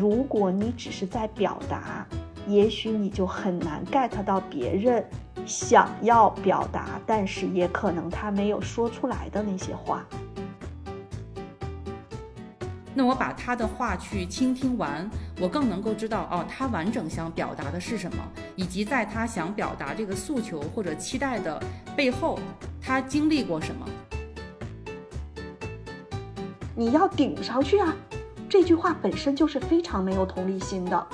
如果你只是在表达，也许你就很难 get 到别人想要表达，但是也可能他没有说出来的那些话。那我把他的话去倾听完，我更能够知道哦，他完整想表达的是什么，以及在他想表达这个诉求或者期待的背后，他经历过什么。你要顶上去啊！这句话本身就是非常没有同理心的，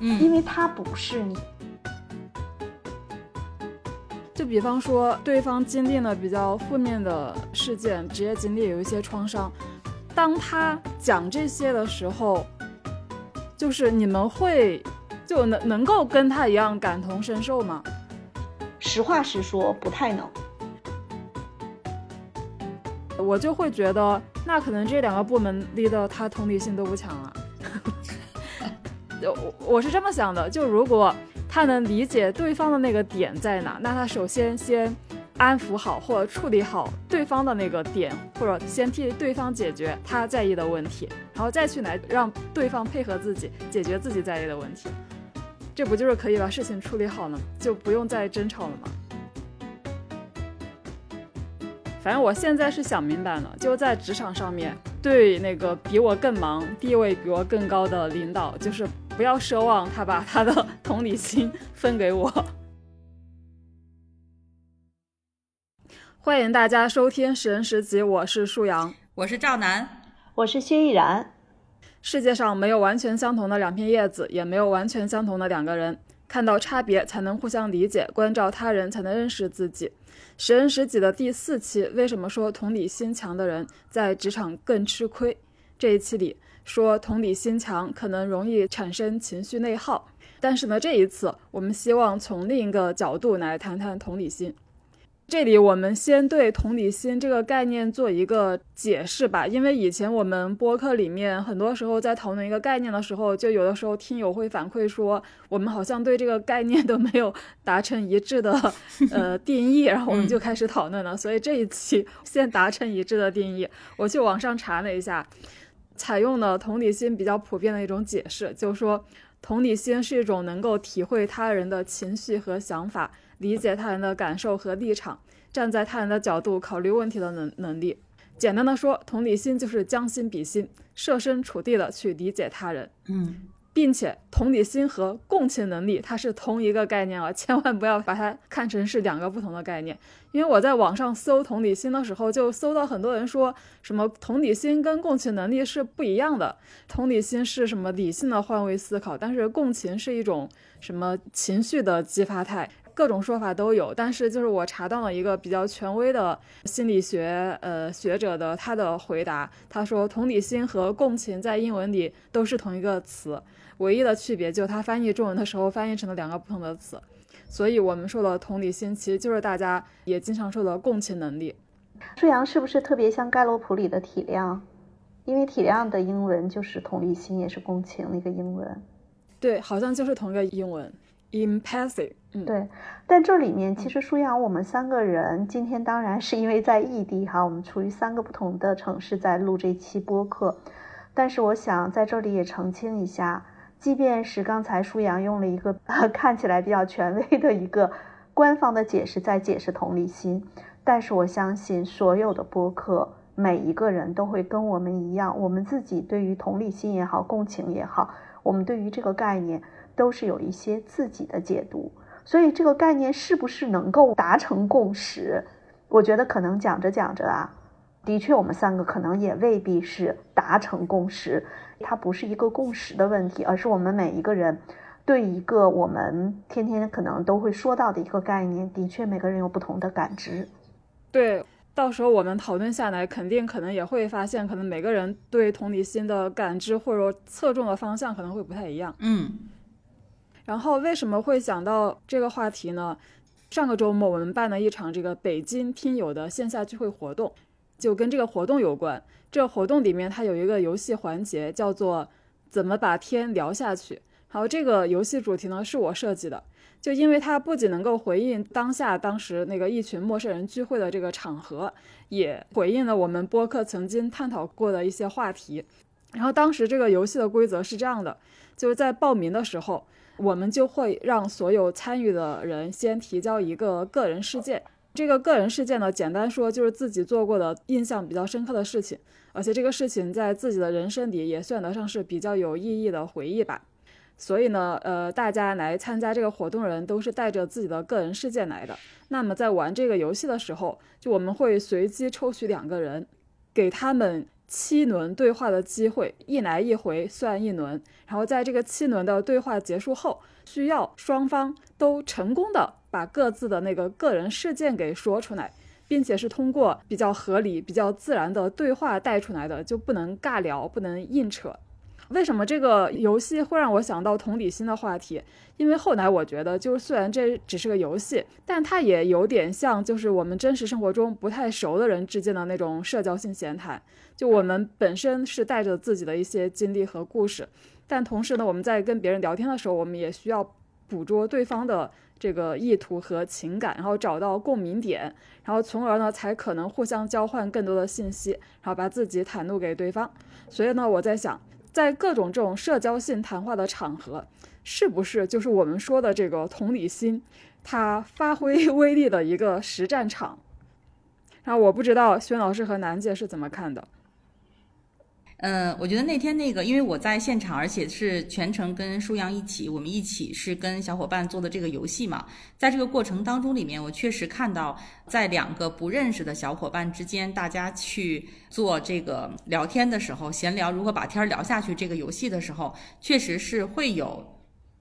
嗯，因为他不是你。就比方说，对方经历了比较负面的事件，职业经历有一些创伤。当他讲这些的时候，就是你们会就能能够跟他一样感同身受吗？实话实说，不太能。我就会觉得，那可能这两个部门 leader 他同理心都不强啊。我我是这么想的，就如果他能理解对方的那个点在哪，那他首先先。安抚好或者处理好对方的那个点，或者先替对方解决他在意的问题，然后再去来让对方配合自己解决自己在意的问题，这不就是可以把事情处理好了，就不用再争吵了吗？反正我现在是想明白了，就在职场上面对那个比我更忙、地位比我更高的领导，就是不要奢望他把他的同理心分给我。欢迎大家收听《十人十集》，我是舒阳，我是赵楠，我是薛逸然。世界上没有完全相同的两片叶子，也没有完全相同的两个人。看到差别，才能互相理解；关照他人，才能认识自己。《十人十己》的第四期，为什么说同理心强的人在职场更吃亏？这一期里说，同理心强可能容易产生情绪内耗。但是呢，这一次我们希望从另一个角度来谈谈同理心。这里我们先对同理心这个概念做一个解释吧，因为以前我们播客里面很多时候在讨论一个概念的时候，就有的时候听友会反馈说，我们好像对这个概念都没有达成一致的 呃定义，然后我们就开始讨论了。所以这一期先达成一致的定义，我去网上查了一下，采用了同理心比较普遍的一种解释，就是说同理心是一种能够体会他人的情绪和想法。理解他人的感受和立场，站在他人的角度考虑问题的能能力。简单的说，同理心就是将心比心，设身处地的去理解他人。嗯。并且同理心和共情能力它是同一个概念啊，千万不要把它看成是两个不同的概念。因为我在网上搜同理心的时候，就搜到很多人说什么同理心跟共情能力是不一样的。同理心是什么理性的换位思考，但是共情是一种什么情绪的激发态，各种说法都有。但是就是我查到了一个比较权威的心理学呃学者的他的回答，他说同理心和共情在英文里都是同一个词。唯一的区别就是它翻译中文的时候翻译成了两个不同的词，所以我们说的同理心其实就是大家也经常说的共情能力。舒阳是不是特别像盖洛普里的体谅？因为体谅的英文就是同理心，也是共情那个英文。对，好像就是同一个英文，empathy。嗯，对。但这里面其实舒阳，我们三个人今天当然是因为在异地哈，我们处于三个不同的城市在录这期播客，但是我想在这里也澄清一下。即便是刚才舒阳用了一个 看起来比较权威的一个官方的解释在解释同理心，但是我相信所有的播客每一个人都会跟我们一样，我们自己对于同理心也好，共情也好，我们对于这个概念都是有一些自己的解读。所以这个概念是不是能够达成共识？我觉得可能讲着讲着啊，的确我们三个可能也未必是达成共识。它不是一个共识的问题，而是我们每一个人对一个我们天天可能都会说到的一个概念，的确每个人有不同的感知。对，到时候我们讨论下来，肯定可能也会发现，可能每个人对同理心的感知或者侧重的方向可能会不太一样。嗯。然后为什么会想到这个话题呢？上个周末我们办了一场这个北京听友的线下聚会活动，就跟这个活动有关。这个活动里面，它有一个游戏环节，叫做“怎么把天聊下去”。好，这个游戏主题呢是我设计的，就因为它不仅能够回应当下当时那个一群陌生人聚会的这个场合，也回应了我们播客曾经探讨过的一些话题。然后当时这个游戏的规则是这样的，就是在报名的时候，我们就会让所有参与的人先提交一个个人事件。这个个人事件呢，简单说就是自己做过的印象比较深刻的事情，而且这个事情在自己的人生里也算得上是比较有意义的回忆吧。所以呢，呃，大家来参加这个活动人都是带着自己的个人事件来的。那么在玩这个游戏的时候，就我们会随机抽取两个人，给他们七轮对话的机会，一来一回算一轮。然后在这个七轮的对话结束后，需要双方都成功的。把各自的那个个人事件给说出来，并且是通过比较合理、比较自然的对话带出来的，就不能尬聊，不能硬扯。为什么这个游戏会让我想到同理心的话题？因为后来我觉得，就是虽然这只是个游戏，但它也有点像，就是我们真实生活中不太熟的人之间的那种社交性闲谈。就我们本身是带着自己的一些经历和故事，但同时呢，我们在跟别人聊天的时候，我们也需要捕捉对方的。这个意图和情感，然后找到共鸣点，然后从而呢才可能互相交换更多的信息，然后把自己袒露给对方。所以呢，我在想，在各种这种社交性谈话的场合，是不是就是我们说的这个同理心，它发挥 威力的一个实战场？然后我不知道薛老师和楠姐是怎么看的。嗯，我觉得那天那个，因为我在现场，而且是全程跟舒阳一起，我们一起是跟小伙伴做的这个游戏嘛。在这个过程当中里面，我确实看到，在两个不认识的小伙伴之间，大家去做这个聊天的时候，闲聊如何把天聊下去这个游戏的时候，确实是会有。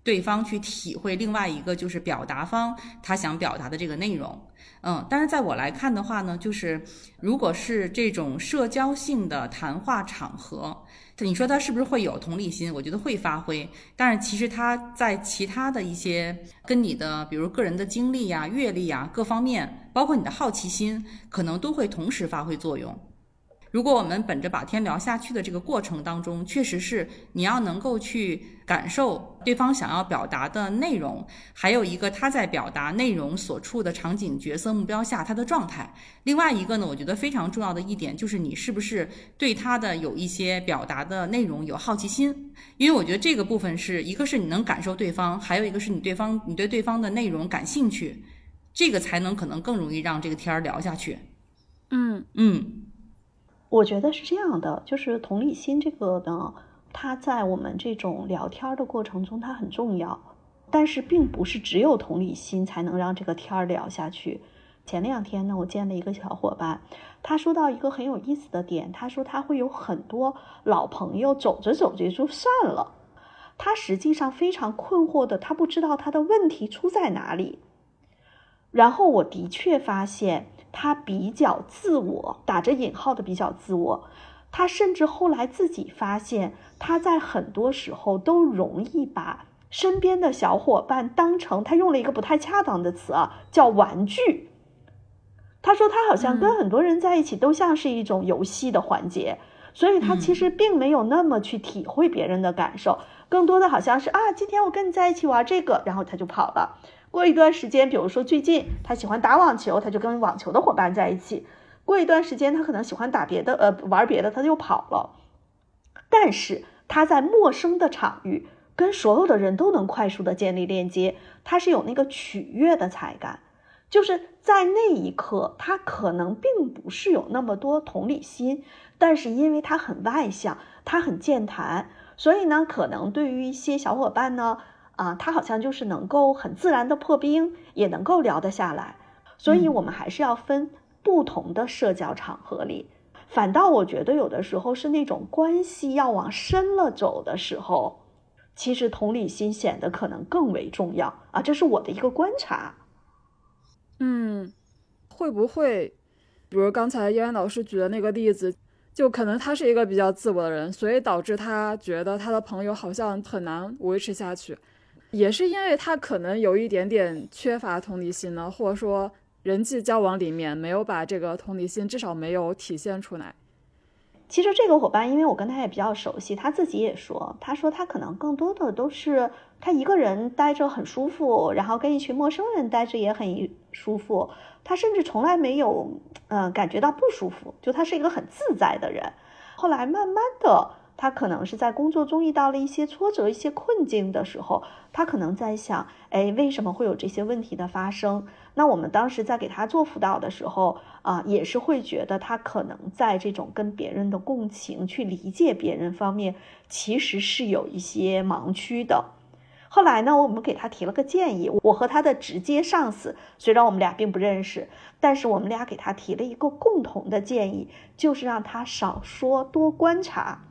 对方去体会另外一个就是表达方他想表达的这个内容，嗯，但是在我来看的话呢，就是如果是这种社交性的谈话场合，你说他是不是会有同理心？我觉得会发挥，但是其实他在其他的一些跟你的，比如个人的经历呀、阅历呀各方面，包括你的好奇心，可能都会同时发挥作用。如果我们本着把天聊下去的这个过程当中，确实是你要能够去感受对方想要表达的内容，还有一个他在表达内容所处的场景、角色、目标下他的状态。另外一个呢，我觉得非常重要的一点就是你是不是对他的有一些表达的内容有好奇心，因为我觉得这个部分是一个是你能感受对方，还有一个是你对方你对对方的内容感兴趣，这个才能可能更容易让这个天儿聊下去。嗯嗯。我觉得是这样的，就是同理心这个呢，它在我们这种聊天的过程中它很重要，但是并不是只有同理心才能让这个天儿聊下去。前两天呢，我见了一个小伙伴，他说到一个很有意思的点，他说他会有很多老朋友走着走着就散了，他实际上非常困惑的，他不知道他的问题出在哪里。然后我的确发现。他比较自我，打着引号的比较自我。他甚至后来自己发现，他在很多时候都容易把身边的小伙伴当成他用了一个不太恰当的词啊，叫玩具。他说他好像跟很多人在一起都像是一种游戏的环节，所以他其实并没有那么去体会别人的感受，更多的好像是啊，今天我跟你在一起玩这个，然后他就跑了。过一段时间，比如说最近他喜欢打网球，他就跟网球的伙伴在一起。过一段时间，他可能喜欢打别的，呃，玩别的，他就跑了。但是他在陌生的场域，跟所有的人都能快速的建立链接，他是有那个取悦的才干。就是在那一刻，他可能并不是有那么多同理心，但是因为他很外向，他很健谈，所以呢，可能对于一些小伙伴呢。啊，他好像就是能够很自然的破冰，也能够聊得下来，所以我们还是要分不同的社交场合里。反倒我觉得有的时候是那种关系要往深了走的时候，其实同理心显得可能更为重要啊，这是我的一个观察。嗯，会不会，比如刚才叶安老师举的那个例子，就可能他是一个比较自我的人，所以导致他觉得他的朋友好像很难维持下去。也是因为他可能有一点点缺乏同理心呢，或者说人际交往里面没有把这个同理心至少没有体现出来。其实这个伙伴，因为我跟他也比较熟悉，他自己也说，他说他可能更多的都是他一个人待着很舒服，然后跟一群陌生人待着也很舒服，他甚至从来没有嗯感觉到不舒服，就他是一个很自在的人。后来慢慢的。他可能是在工作中遇到了一些挫折、一些困境的时候，他可能在想，哎，为什么会有这些问题的发生？那我们当时在给他做辅导的时候，啊，也是会觉得他可能在这种跟别人的共情、去理解别人方面，其实是有一些盲区的。后来呢，我们给他提了个建议，我和他的直接上司虽然我们俩并不认识，但是我们俩给他提了一个共同的建议，就是让他少说多观察。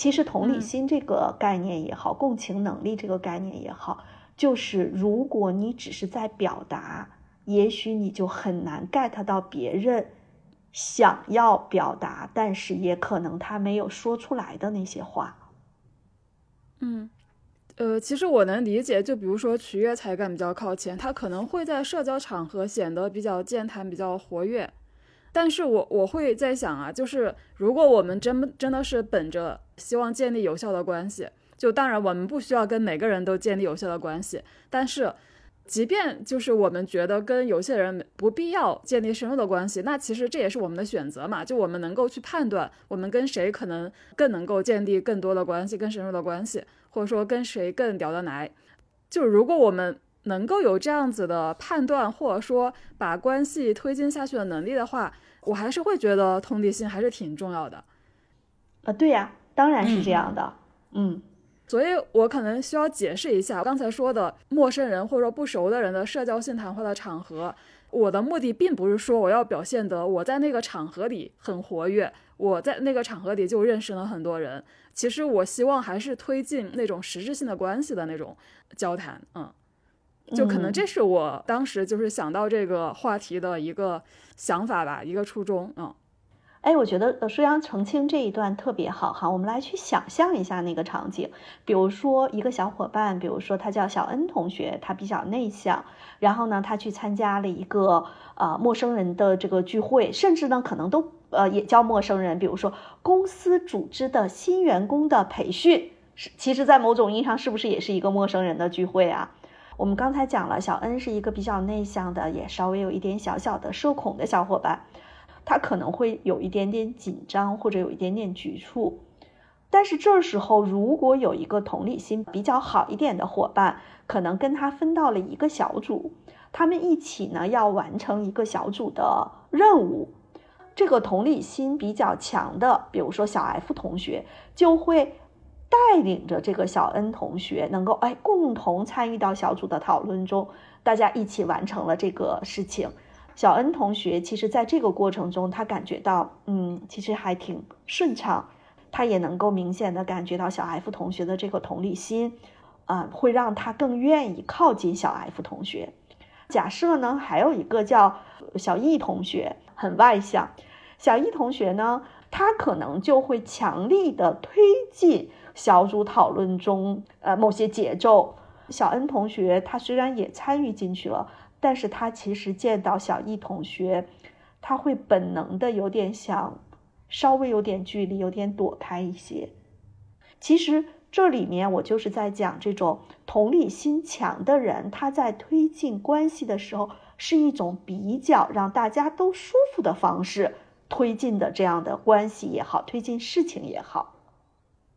其实同理心这个概念也好，共情能力这个概念也好，就是如果你只是在表达，也许你就很难 get 到别人想要表达，但是也可能他没有说出来的那些话。嗯。呃，其实我能理解，就比如说取悦才干比较靠前，他可能会在社交场合显得比较健谈、比较活跃。但是我我会在想啊，就是如果我们真真的是本着希望建立有效的关系，就当然我们不需要跟每个人都建立有效的关系，但是。即便就是我们觉得跟有些人不必要建立深入的关系，那其实这也是我们的选择嘛。就我们能够去判断，我们跟谁可能更能够建立更多的关系、更深入的关系，或者说跟谁更聊得来。就如果我们能够有这样子的判断，或者说把关系推进下去的能力的话，我还是会觉得同理心还是挺重要的。啊，对呀，当然是这样的，嗯。所以我可能需要解释一下刚才说的陌生人或者说不熟的人的社交性谈话的场合。我的目的并不是说我要表现得我在那个场合里很活跃，我在那个场合里就认识了很多人。其实我希望还是推进那种实质性的关系的那种交谈。嗯，就可能这是我当时就是想到这个话题的一个想法吧，一个初衷。嗯。哎，我觉得呃，舒阳澄清这一段特别好哈。我们来去想象一下那个场景，比如说一个小伙伴，比如说他叫小恩同学，他比较内向，然后呢，他去参加了一个呃陌生人的这个聚会，甚至呢，可能都呃也叫陌生人，比如说公司组织的新员工的培训，是其实，在某种意义上，是不是也是一个陌生人的聚会啊？我们刚才讲了，小恩是一个比较内向的，也稍微有一点小小的社恐的小伙伴。他可能会有一点点紧张，或者有一点点局促，但是这时候如果有一个同理心比较好一点的伙伴，可能跟他分到了一个小组，他们一起呢要完成一个小组的任务。这个同理心比较强的，比如说小 F 同学，就会带领着这个小恩同学，能够哎共同参与到小组的讨论中，大家一起完成了这个事情。小恩同学，其实在这个过程中，他感觉到，嗯，其实还挺顺畅，他也能够明显的感觉到小 F 同学的这个同理心，啊，会让他更愿意靠近小 F 同学。假设呢，还有一个叫小 E 同学，很外向，小 E 同学呢，他可能就会强力的推进小组讨论中，呃，某些节奏。小恩同学，他虽然也参与进去了。但是他其实见到小易同学，他会本能的有点想，稍微有点距离，有点躲开一些。其实这里面我就是在讲这种同理心强的人，他在推进关系的时候，是一种比较让大家都舒服的方式推进的这样的关系也好，推进事情也好。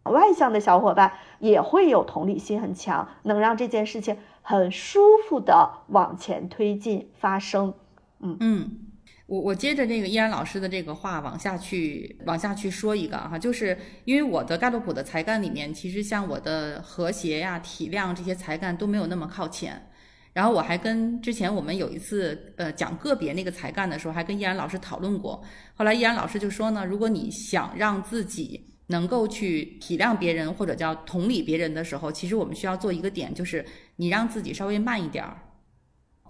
外向的小伙伴也会有同理心很强，能让这件事情。很舒服的往前推进发生，嗯嗯，我我接着这个依然老师的这个话往下去往下去说一个哈，就是因为我的盖洛普的才干里面，其实像我的和谐呀、体谅这些才干都没有那么靠前。然后我还跟之前我们有一次呃讲个别那个才干的时候，还跟依然老师讨论过。后来依然老师就说呢，如果你想让自己能够去体谅别人或者叫同理别人的时候，其实我们需要做一个点，就是你让自己稍微慢一点儿，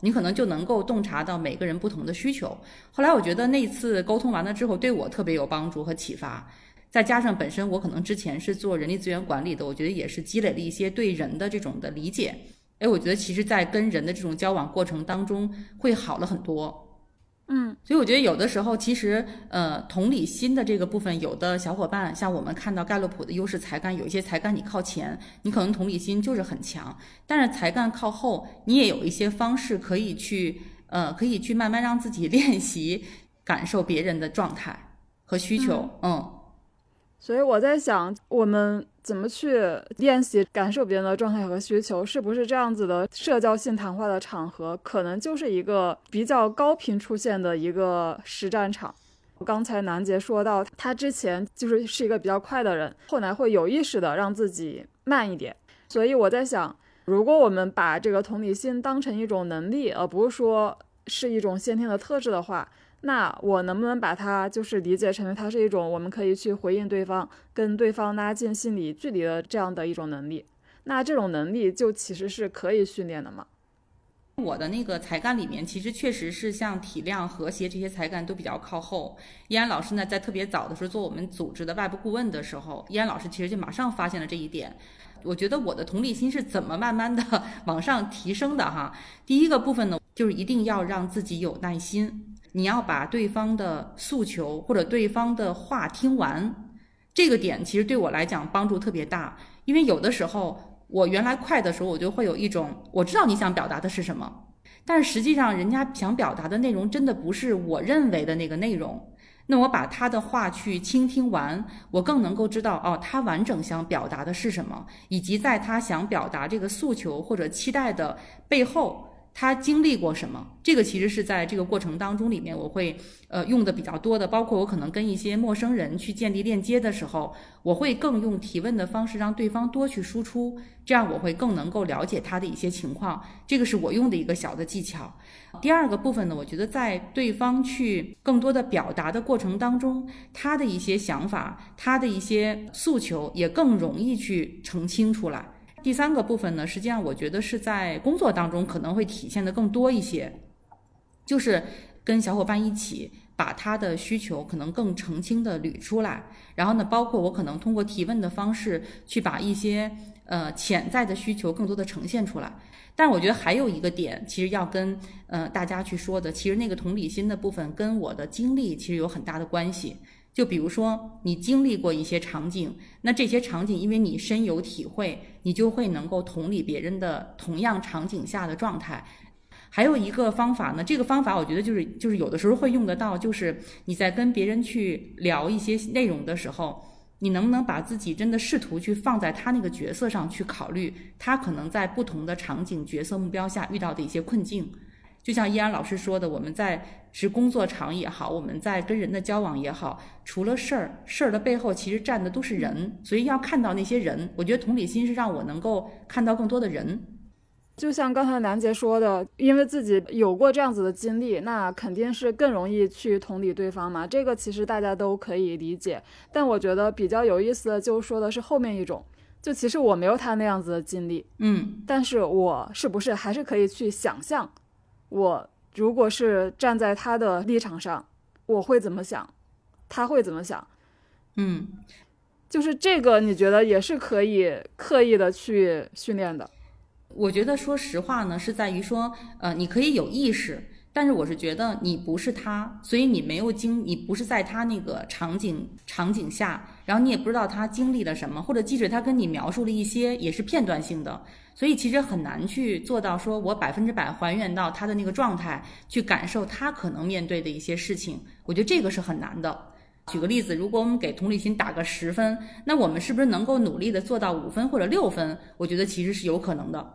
你可能就能够洞察到每个人不同的需求。后来我觉得那次沟通完了之后，对我特别有帮助和启发。再加上本身我可能之前是做人力资源管理的，我觉得也是积累了一些对人的这种的理解。哎，我觉得其实，在跟人的这种交往过程当中，会好了很多。嗯，所以我觉得有的时候，其实呃，同理心的这个部分，有的小伙伴像我们看到盖洛普的优势才干，有一些才干你靠前，你可能同理心就是很强；但是才干靠后，你也有一些方式可以去呃，可以去慢慢让自己 练习感受别人的状态和需求。嗯，所以我在想，我们怎么去练习感受别人的状态和需求？是不是这样子的社交性谈话的场合，可能就是一个比较高频出现的一个实战场？刚才南杰说到，他之前就是是一个比较快的人，后来会有意识的让自己慢一点。所以我在想，如果我们把这个同理心当成一种能力，而不是说是一种先天的特质的话。那我能不能把它就是理解成为它是一种我们可以去回应对方、跟对方拉近心理距离的这样的一种能力？那这种能力就其实是可以训练的吗？我的那个才干里面，其实确实是像体谅、和谐这些才干都比较靠后。依安老师呢，在特别早的时候做我们组织的外部顾问的时候，依安老师其实就马上发现了这一点。我觉得我的同理心是怎么慢慢的往上提升的哈？第一个部分呢，就是一定要让自己有耐心。你要把对方的诉求或者对方的话听完，这个点其实对我来讲帮助特别大。因为有的时候我原来快的时候，我就会有一种我知道你想表达的是什么，但是实际上人家想表达的内容真的不是我认为的那个内容。那我把他的话去倾听完，我更能够知道哦，他完整想表达的是什么，以及在他想表达这个诉求或者期待的背后。他经历过什么？这个其实是在这个过程当中里面，我会呃用的比较多的，包括我可能跟一些陌生人去建立链接的时候，我会更用提问的方式让对方多去输出，这样我会更能够了解他的一些情况。这个是我用的一个小的技巧。第二个部分呢，我觉得在对方去更多的表达的过程当中，他的一些想法，他的一些诉求也更容易去澄清出来。第三个部分呢，实际上我觉得是在工作当中可能会体现的更多一些，就是跟小伙伴一起把他的需求可能更澄清的捋出来，然后呢，包括我可能通过提问的方式去把一些呃潜在的需求更多的呈现出来。但是我觉得还有一个点，其实要跟呃大家去说的，其实那个同理心的部分跟我的经历其实有很大的关系。就比如说，你经历过一些场景，那这些场景因为你深有体会，你就会能够同理别人的同样场景下的状态。还有一个方法呢，这个方法我觉得就是就是有的时候会用得到，就是你在跟别人去聊一些内容的时候，你能不能把自己真的试图去放在他那个角色上去考虑，他可能在不同的场景、角色、目标下遇到的一些困境。就像依然老师说的，我们在是工作场也好，我们在跟人的交往也好，除了事儿，事儿的背后其实站的都是人，所以要看到那些人。我觉得同理心是让我能够看到更多的人。就像刚才南杰说的，因为自己有过这样子的经历，那肯定是更容易去同理对方嘛。这个其实大家都可以理解。但我觉得比较有意思的，就说的是后面一种，就其实我没有他那样子的经历，嗯，但是我是不是还是可以去想象？我如果是站在他的立场上，我会怎么想？他会怎么想？嗯，就是这个，你觉得也是可以刻意的去训练的？我觉得，说实话呢，是在于说，呃，你可以有意识。但是我是觉得你不是他，所以你没有经，你不是在他那个场景场景下，然后你也不知道他经历了什么，或者即使他跟你描述了一些，也是片段性的，所以其实很难去做到说我百分之百还原到他的那个状态，去感受他可能面对的一些事情。我觉得这个是很难的。举个例子，如果我们给同理心打个十分，那我们是不是能够努力的做到五分或者六分？我觉得其实是有可能的。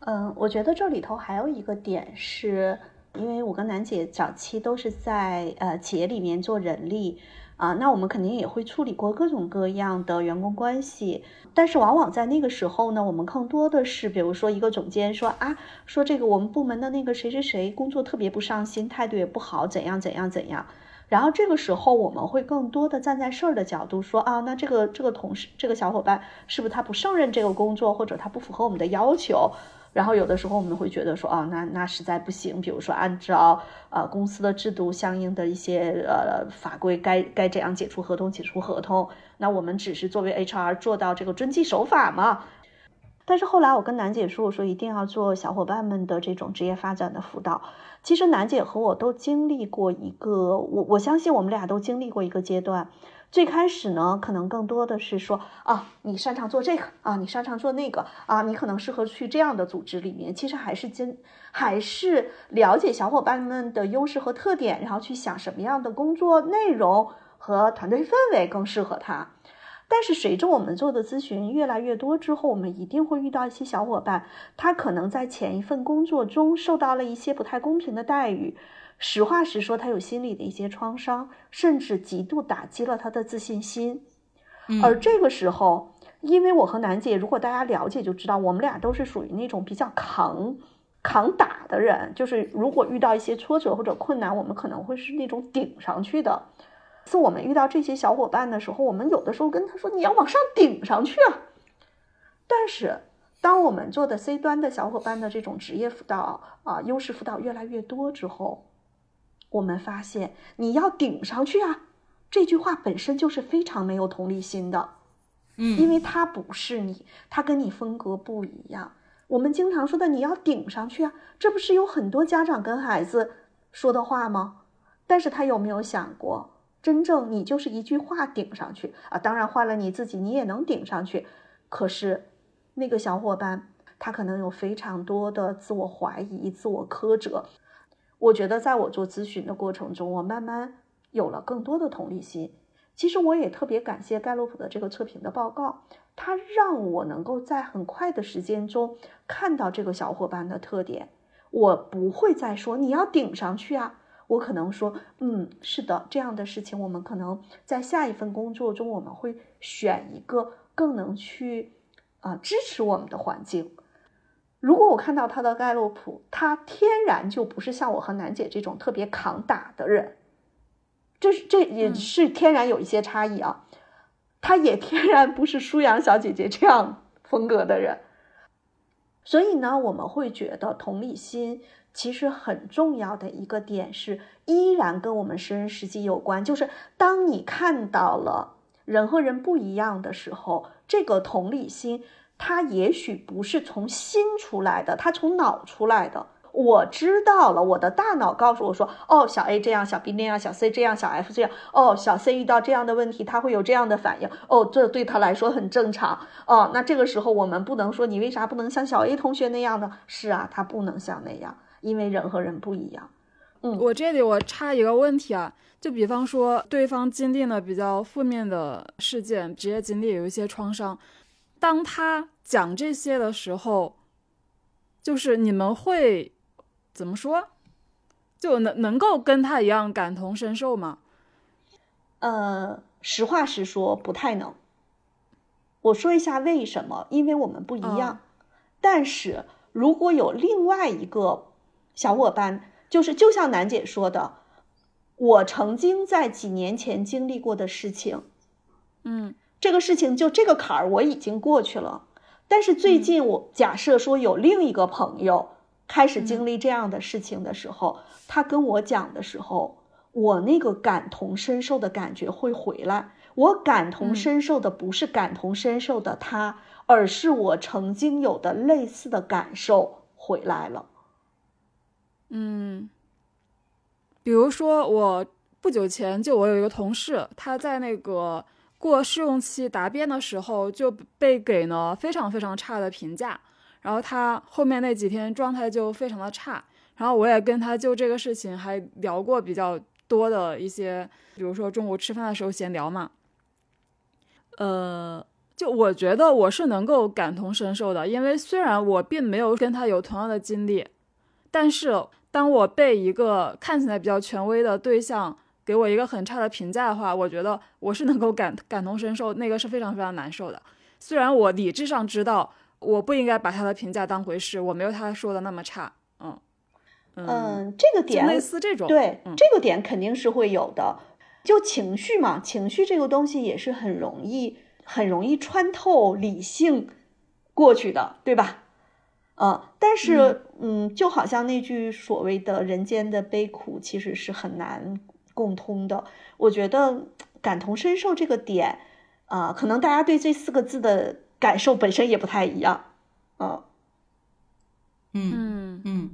嗯，我觉得这里头还有一个点是。因为我跟楠姐早期都是在呃企业里面做人力啊，那我们肯定也会处理过各种各样的员工关系，但是往往在那个时候呢，我们更多的是，比如说一个总监说啊，说这个我们部门的那个谁谁谁工作特别不上心，态度也不好，怎样怎样怎样，然后这个时候我们会更多的站在事儿的角度说啊，那这个这个同事这个小伙伴是不是他不胜任这个工作，或者他不符合我们的要求？然后有的时候我们会觉得说，哦，那那实在不行。比如说按照呃公司的制度相应的一些呃法规，该该这样解除合同，解除合同。那我们只是作为 HR 做到这个遵纪守法嘛。但是后来我跟楠姐说，我说一定要做小伙伴们的这种职业发展的辅导。其实楠姐和我都经历过一个，我我相信我们俩都经历过一个阶段。最开始呢，可能更多的是说啊，你擅长做这个啊，你擅长做那个啊，你可能适合去这样的组织里面。其实还是真，还是了解小伙伴们的优势和特点，然后去想什么样的工作内容和团队氛围更适合他。但是随着我们做的咨询越来越多之后，我们一定会遇到一些小伙伴，他可能在前一份工作中受到了一些不太公平的待遇，实话实说，他有心理的一些创伤，甚至极度打击了他的自信心。而这个时候，因为我和楠姐，如果大家了解就知道，我们俩都是属于那种比较扛扛打的人，就是如果遇到一些挫折或者困难，我们可能会是那种顶上去的。是我们遇到这些小伙伴的时候，我们有的时候跟他说：“你要往上顶上去啊！”但是，当我们做的 C 端的小伙伴的这种职业辅导啊、优势辅导越来越多之后，我们发现“你要顶上去啊”这句话本身就是非常没有同理心的。嗯，因为他不是你，他跟你风格不一样。我们经常说的“你要顶上去啊”，这不是有很多家长跟孩子说的话吗？但是他有没有想过？真正你就是一句话顶上去啊！当然换了你自己，你也能顶上去。可是那个小伙伴，他可能有非常多的自我怀疑、自我苛责。我觉得在我做咨询的过程中，我慢慢有了更多的同理心。其实我也特别感谢盖洛普的这个测评的报告，它让我能够在很快的时间中看到这个小伙伴的特点。我不会再说你要顶上去啊。我可能说，嗯，是的，这样的事情，我们可能在下一份工作中，我们会选一个更能去啊支持我们的环境。如果我看到他的盖洛普，他天然就不是像我和楠姐这种特别扛打的人，这是这也是天然有一些差异啊。他也天然不是舒阳小姐姐这样风格的人，所以呢，我们会觉得同理心。其实很重要的一个点是，依然跟我们识人识己有关。就是当你看到了人和人不一样的时候，这个同理心，它也许不是从心出来的，它从脑出来的。我知道了，我的大脑告诉我说：“哦，小 A 这样，小 B 那样，小 C 这样，小 F 这样。哦，小 C 遇到这样的问题，他会有这样的反应。哦，这对他来说很正常。哦，那这个时候我们不能说你为啥不能像小 A 同学那样呢？是啊，他不能像那样。”因为人和人不一样，嗯，我这里我插一个问题啊，就比方说对方经历了比较负面的事件，职业经历有一些创伤，当他讲这些的时候，就是你们会怎么说？就能能够跟他一样感同身受吗？呃，实话实说，不太能。我说一下为什么？因为我们不一样。但是如果有另外一个。小伙伴就是，就像楠姐说的，我曾经在几年前经历过的事情，嗯，这个事情就这个坎儿我已经过去了。但是最近我假设说有另一个朋友开始经历这样的事情的时候，他跟我讲的时候，我那个感同身受的感觉会回来。我感同身受的不是感同身受的他，而是我曾经有的类似的感受回来了。嗯，比如说我不久前就我有一个同事，他在那个过试用期答辩的时候就被给了非常非常差的评价，然后他后面那几天状态就非常的差，然后我也跟他就这个事情还聊过比较多的一些，比如说中午吃饭的时候闲聊嘛，呃，就我觉得我是能够感同身受的，因为虽然我并没有跟他有同样的经历，但是。当我被一个看起来比较权威的对象给我一个很差的评价的话，我觉得我是能够感感同身受，那个是非常非常难受的。虽然我理智上知道我不应该把他的评价当回事，我没有他说的那么差。嗯嗯，这个点类似这种，对这个点肯定是会有的。就情绪嘛，情绪这个东西也是很容易很容易穿透理性过去的，对吧？呃，但是，嗯，就好像那句所谓的人间的悲苦，其实是很难共通的。我觉得感同身受这个点，啊，可能大家对这四个字的感受本身也不太一样。嗯，嗯嗯，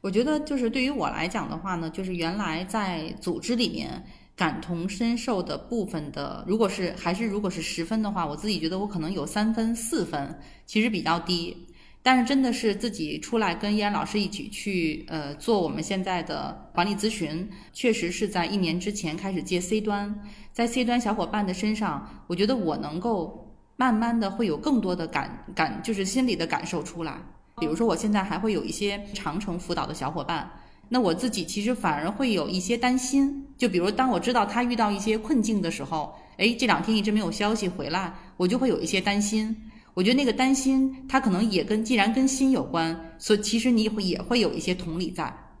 我觉得就是对于我来讲的话呢，就是原来在组织里面感同身受的部分的，如果是还是如果是十分的话，我自己觉得我可能有三分四分，其实比较低。但是真的是自己出来跟依然老师一起去呃做我们现在的管理咨询，确实是在一年之前开始接 C 端，在 C 端小伙伴的身上，我觉得我能够慢慢的会有更多的感感，就是心理的感受出来。比如说我现在还会有一些长程辅导的小伙伴，那我自己其实反而会有一些担心，就比如当我知道他遇到一些困境的时候，哎，这两天一直没有消息回来，我就会有一些担心。我觉得那个担心，他可能也跟既然跟心有关，所以其实你会也会有一些同理在。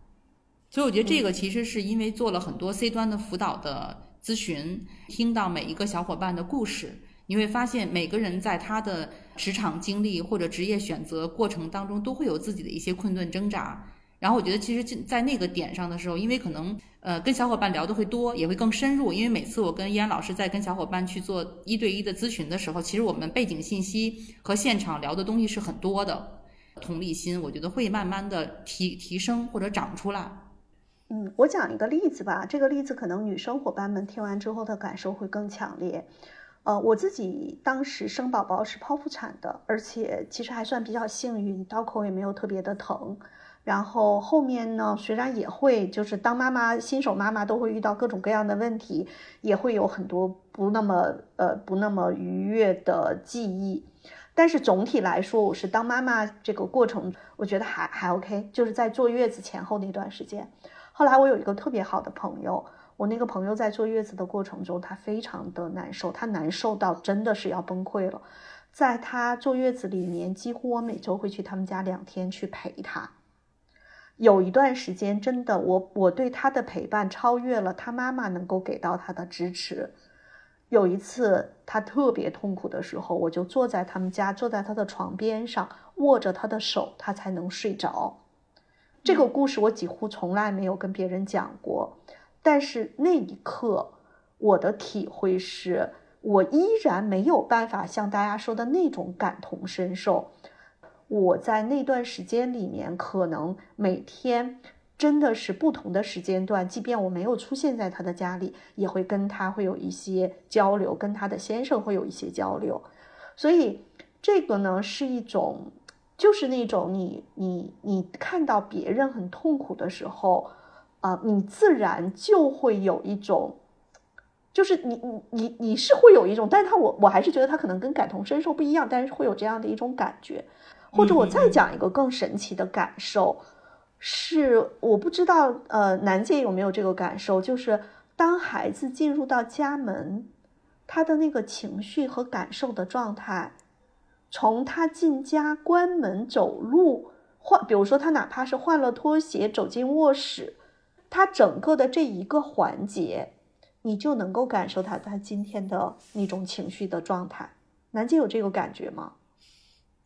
所以我觉得这个其实是因为做了很多 C 端的辅导的咨询，听到每一个小伙伴的故事，你会发现每个人在他的职场经历或者职业选择过程当中，都会有自己的一些困顿挣扎。然后我觉得其实在那个点上的时候，因为可能呃跟小伙伴聊的会多，也会更深入。因为每次我跟依安老师在跟小伙伴去做一对一的咨询的时候，其实我们背景信息和现场聊的东西是很多的，同理心我觉得会慢慢的提提升或者长出来。嗯，我讲一个例子吧，这个例子可能女生伙伴们听完之后的感受会更强烈。呃，我自己当时生宝宝是剖腹产的，而且其实还算比较幸运，刀口也没有特别的疼。然后后面呢，虽然也会就是当妈妈新手妈妈都会遇到各种各样的问题，也会有很多不那么呃不那么愉悦的记忆，但是总体来说，我是当妈妈这个过程，我觉得还还 OK，就是在坐月子前后那段时间。后来我有一个特别好的朋友，我那个朋友在坐月子的过程中，他非常的难受，他难受到真的是要崩溃了。在他坐月子里面，几乎我每周会去他们家两天去陪他。有一段时间，真的，我我对他的陪伴超越了他妈妈能够给到他的支持。有一次，他特别痛苦的时候，我就坐在他们家，坐在他的床边上，握着他的手，他才能睡着。这个故事我几乎从来没有跟别人讲过，但是那一刻，我的体会是我依然没有办法像大家说的那种感同身受。我在那段时间里面，可能每天真的是不同的时间段，即便我没有出现在他的家里，也会跟他会有一些交流，跟他的先生会有一些交流。所以这个呢，是一种，就是那种你你你看到别人很痛苦的时候，啊，你自然就会有一种，就是你你你你是会有一种，但是他我我还是觉得他可能跟感同身受不一样，但是会有这样的一种感觉。或者我再讲一个更神奇的感受，是我不知道，呃，南姐有没有这个感受？就是当孩子进入到家门，他的那个情绪和感受的状态，从他进家关门走路换，比如说他哪怕是换了拖鞋走进卧室，他整个的这一个环节，你就能够感受他他今天的那种情绪的状态。南姐有这个感觉吗？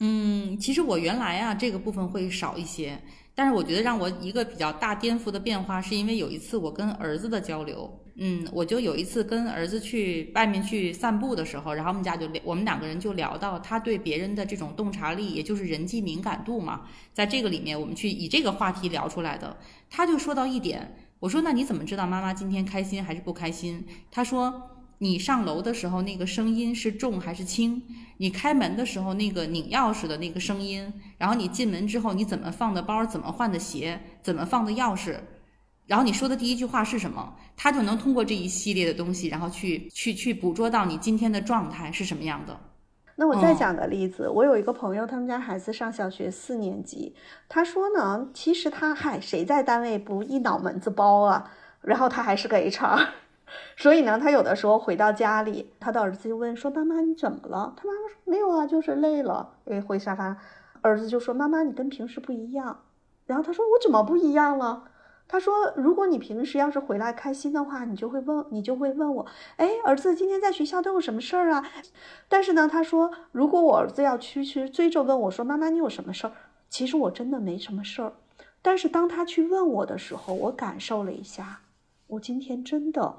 嗯，其实我原来啊这个部分会少一些，但是我觉得让我一个比较大颠覆的变化，是因为有一次我跟儿子的交流，嗯，我就有一次跟儿子去外面去散步的时候，然后我们家就我们两个人就聊到他对别人的这种洞察力，也就是人际敏感度嘛，在这个里面我们去以这个话题聊出来的，他就说到一点，我说那你怎么知道妈妈今天开心还是不开心？他说。你上楼的时候，那个声音是重还是轻？你开门的时候，那个拧钥匙的那个声音，然后你进门之后，你怎么放的包，怎么换的鞋，怎么放的钥匙，然后你说的第一句话是什么？他就能通过这一系列的东西，然后去去去捕捉到你今天的状态是什么样的。那我再讲个例子，我有一个朋友，他们家孩子上小学四年级，他说呢，其实他嗨，谁在单位不一脑门子包啊？然后他还是个 HR。所以呢，他有的时候回到家里，他的儿子就问说：“妈妈，你怎么了？”他妈妈说：“没有啊，就是累了。”哎，回沙发，儿子就说：“妈妈，你跟平时不一样。”然后他说：“我怎么不一样了？”他说：“如果你平时要是回来开心的话，你就会问，你就会问我，哎，儿子今天在学校都有什么事儿啊？”但是呢，他说：“如果我儿子要去去追着问我说，妈妈你有什么事儿？其实我真的没什么事儿。但是当他去问我的时候，我感受了一下，我今天真的。”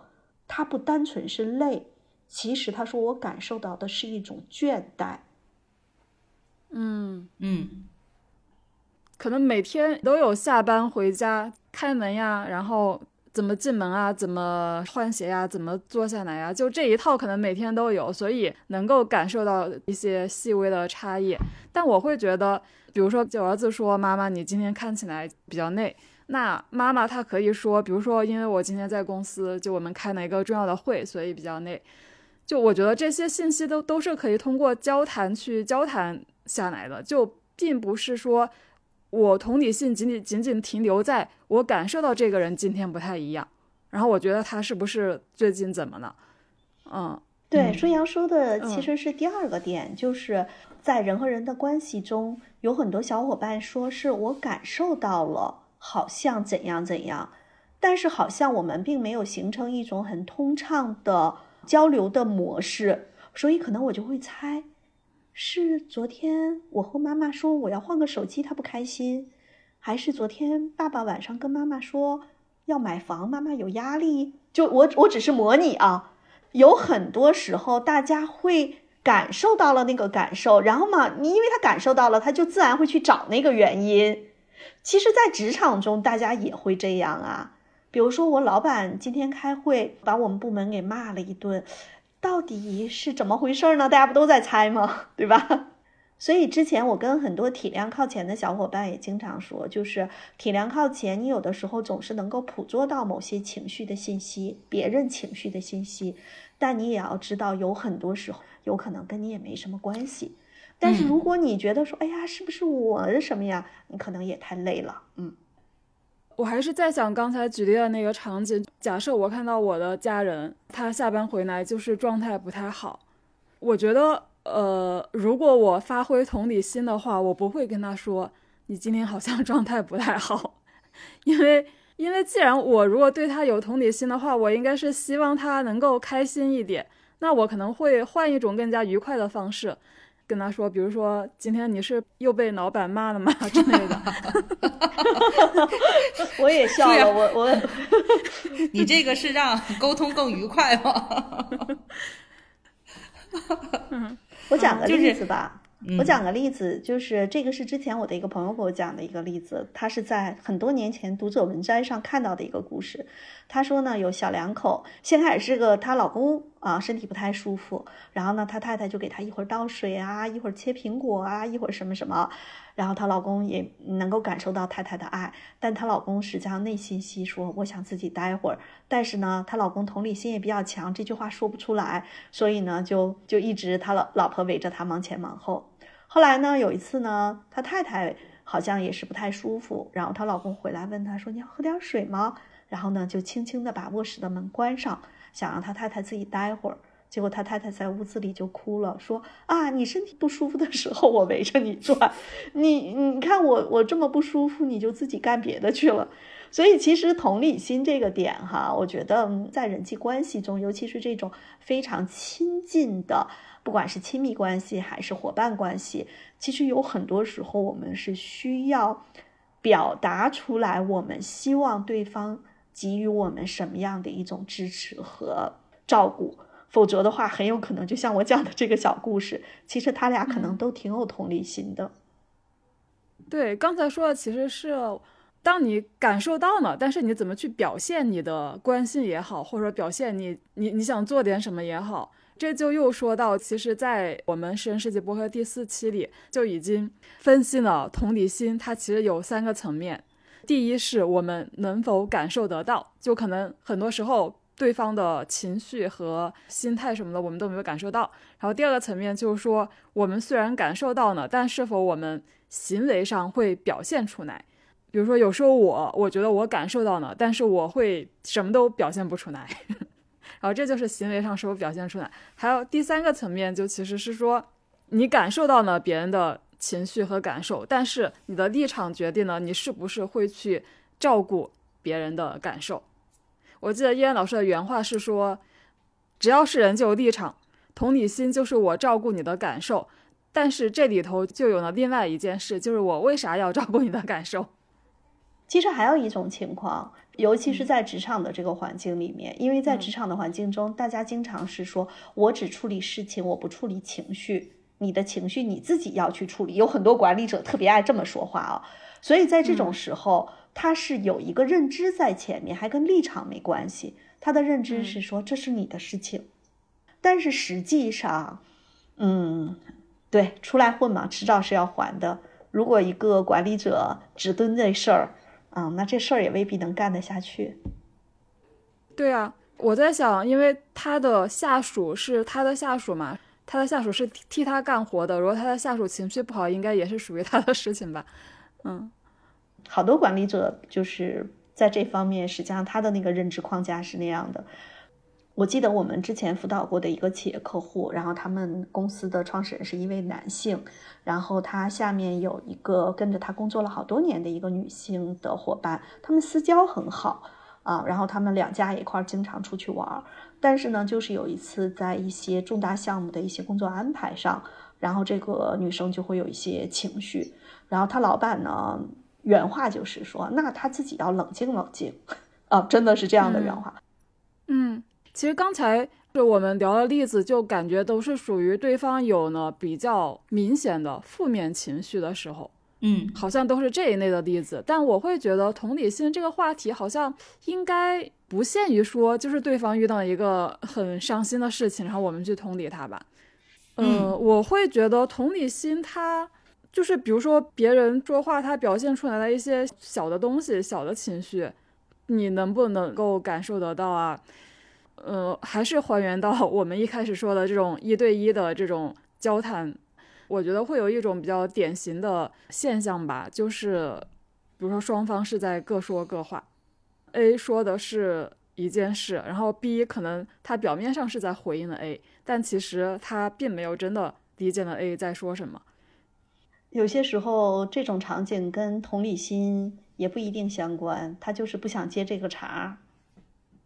他不单纯是累，其实他说我感受到的是一种倦怠。嗯嗯，可能每天都有下班回家开门呀，然后怎么进门啊，怎么换鞋呀，怎么坐下来呀，就这一套可能每天都有，所以能够感受到一些细微的差异。但我会觉得，比如说，就儿子说：“妈妈，你今天看起来比较累。”那妈妈她可以说，比如说，因为我今天在公司，就我们开了一个重要的会，所以比较累。就我觉得这些信息都都是可以通过交谈去交谈下来的，就并不是说。我同理心仅仅仅仅停留在我感受到这个人今天不太一样，然后我觉得他是不是最近怎么了？嗯，对，舒阳说的其实是第二个点，就是在人和人的关系中，有很多小伙伴说是我感受到了，好像怎样怎样，但是好像我们并没有形成一种很通畅的交流的模式，所以可能我就会猜。是昨天我和妈妈说我要换个手机，她不开心，还是昨天爸爸晚上跟妈妈说要买房，妈妈有压力？就我我只是模拟啊，有很多时候大家会感受到了那个感受，然后嘛，你因为他感受到了，他就自然会去找那个原因。其实，在职场中，大家也会这样啊。比如说，我老板今天开会把我们部门给骂了一顿。到底是怎么回事呢？大家不都在猜吗？对吧？所以之前我跟很多体量靠前的小伙伴也经常说，就是体量靠前，你有的时候总是能够捕捉到某些情绪的信息，别人情绪的信息，但你也要知道，有很多时候有可能跟你也没什么关系。但是如果你觉得说，哎呀，是不是我的什么呀？你可能也太累了，嗯。我还是在想刚才举例的那个场景，假设我看到我的家人，他下班回来就是状态不太好，我觉得，呃，如果我发挥同理心的话，我不会跟他说你今天好像 状态不太好，因为，因为既然我如果对他有同理心的话，我应该是希望他能够开心一点，那我可能会换一种更加愉快的方式。跟他说，比如说今天你是又被老板骂了吗之类的，我也笑了。我我，你这个是让沟通更愉快吗？我讲个例子吧。我讲个例子，就是这个是之前我的一个朋友给我讲的一个例子，他是在很多年前读者文摘上看到的一个故事。他说呢，有小两口，先开始是个她老公啊身体不太舒服，然后呢，他太太就给他一会儿倒水啊，一会儿切苹果啊，一会儿什么什么。然后她老公也能够感受到太太的爱，但她老公实际上内心戏说：“我想自己待会儿。”但是呢，她老公同理心也比较强，这句话说不出来，所以呢，就就一直他老老婆围着他忙前忙后。后来呢，有一次呢，他太太好像也是不太舒服，然后她老公回来问她说：“你要喝点水吗？”然后呢，就轻轻的把卧室的门关上，想让他太太自己待会儿。结果他太太在屋子里就哭了，说啊，你身体不舒服的时候我围着你转，你你看我我这么不舒服，你就自己干别的去了。所以其实同理心这个点哈，我觉得在人际关系中，尤其是这种非常亲近的，不管是亲密关系还是伙伴关系，其实有很多时候我们是需要表达出来，我们希望对方给予我们什么样的一种支持和照顾。否则的话，很有可能就像我讲的这个小故事，其实他俩可能都挺有同理心的。对，刚才说的其实是，当你感受到了，但是你怎么去表现你的关心也好，或者说表现你你你想做点什么也好，这就又说到，其实，在我们十人世界博客第四期里就已经分析了同理心，它其实有三个层面。第一是我们能否感受得到，就可能很多时候。对方的情绪和心态什么的，我们都没有感受到。然后第二个层面就是说，我们虽然感受到呢，但是否我们行为上会表现出来？比如说，有时候我我觉得我感受到呢，但是我会什么都表现不出来。然后这就是行为上是否表现出来。还有第三个层面，就其实是说，你感受到了别人的情绪和感受，但是你的立场决定了你是不是会去照顾别人的感受。我记得依然老师的原话是说：“只要是人就有立场，同理心就是我照顾你的感受。但是这里头就有了另外一件事，就是我为啥要照顾你的感受？其实还有一种情况，尤其是在职场的这个环境里面，因为在职场的环境中，大家经常是说我只处理事情，我不处理情绪。你的情绪你自己要去处理。有很多管理者特别爱这么说话啊。所以在这种时候。”他是有一个认知在前面，还跟立场没关系。他的认知是说这是你的事情，但是实际上，嗯，对，出来混嘛，迟早是要还的。如果一个管理者只蹲这事儿，嗯，那这事儿也未必能干得下去。对啊，我在想，因为他的下属是他的下属嘛，他的下属是替他干活的。如果他的下属情绪不好，应该也是属于他的事情吧？嗯，好多管理者就是在这方面，实际上他的那个认知框架是那样的。我记得我们之前辅导过的一个企业客户，然后他们公司的创始人是一位男性，然后他下面有一个跟着他工作了好多年的一个女性的伙伴，他们私交很好啊，然后他们两家一块儿经常出去玩，但是呢，就是有一次在一些重大项目的一些工作安排上，然后这个女生就会有一些情绪，然后她老板呢原话就是说，那她自己要冷静冷静啊，真的是这样的原话，嗯。其实刚才是我们聊的例子，就感觉都是属于对方有呢比较明显的负面情绪的时候，嗯，好像都是这一类的例子。但我会觉得同理心这个话题好像应该不限于说，就是对方遇到一个很伤心的事情，然后我们去同理他吧。嗯，我会觉得同理心它就是比如说别人说话，他表现出来的一些小的东西、小的情绪，你能不能够感受得到啊？呃，还是还原到我们一开始说的这种一对一的这种交谈，我觉得会有一种比较典型的现象吧，就是比如说双方是在各说各话，A 说的是一件事，然后 B 可能他表面上是在回应了 A，但其实他并没有真的理解了 A 在说什么。有些时候这种场景跟同理心也不一定相关，他就是不想接这个茬儿。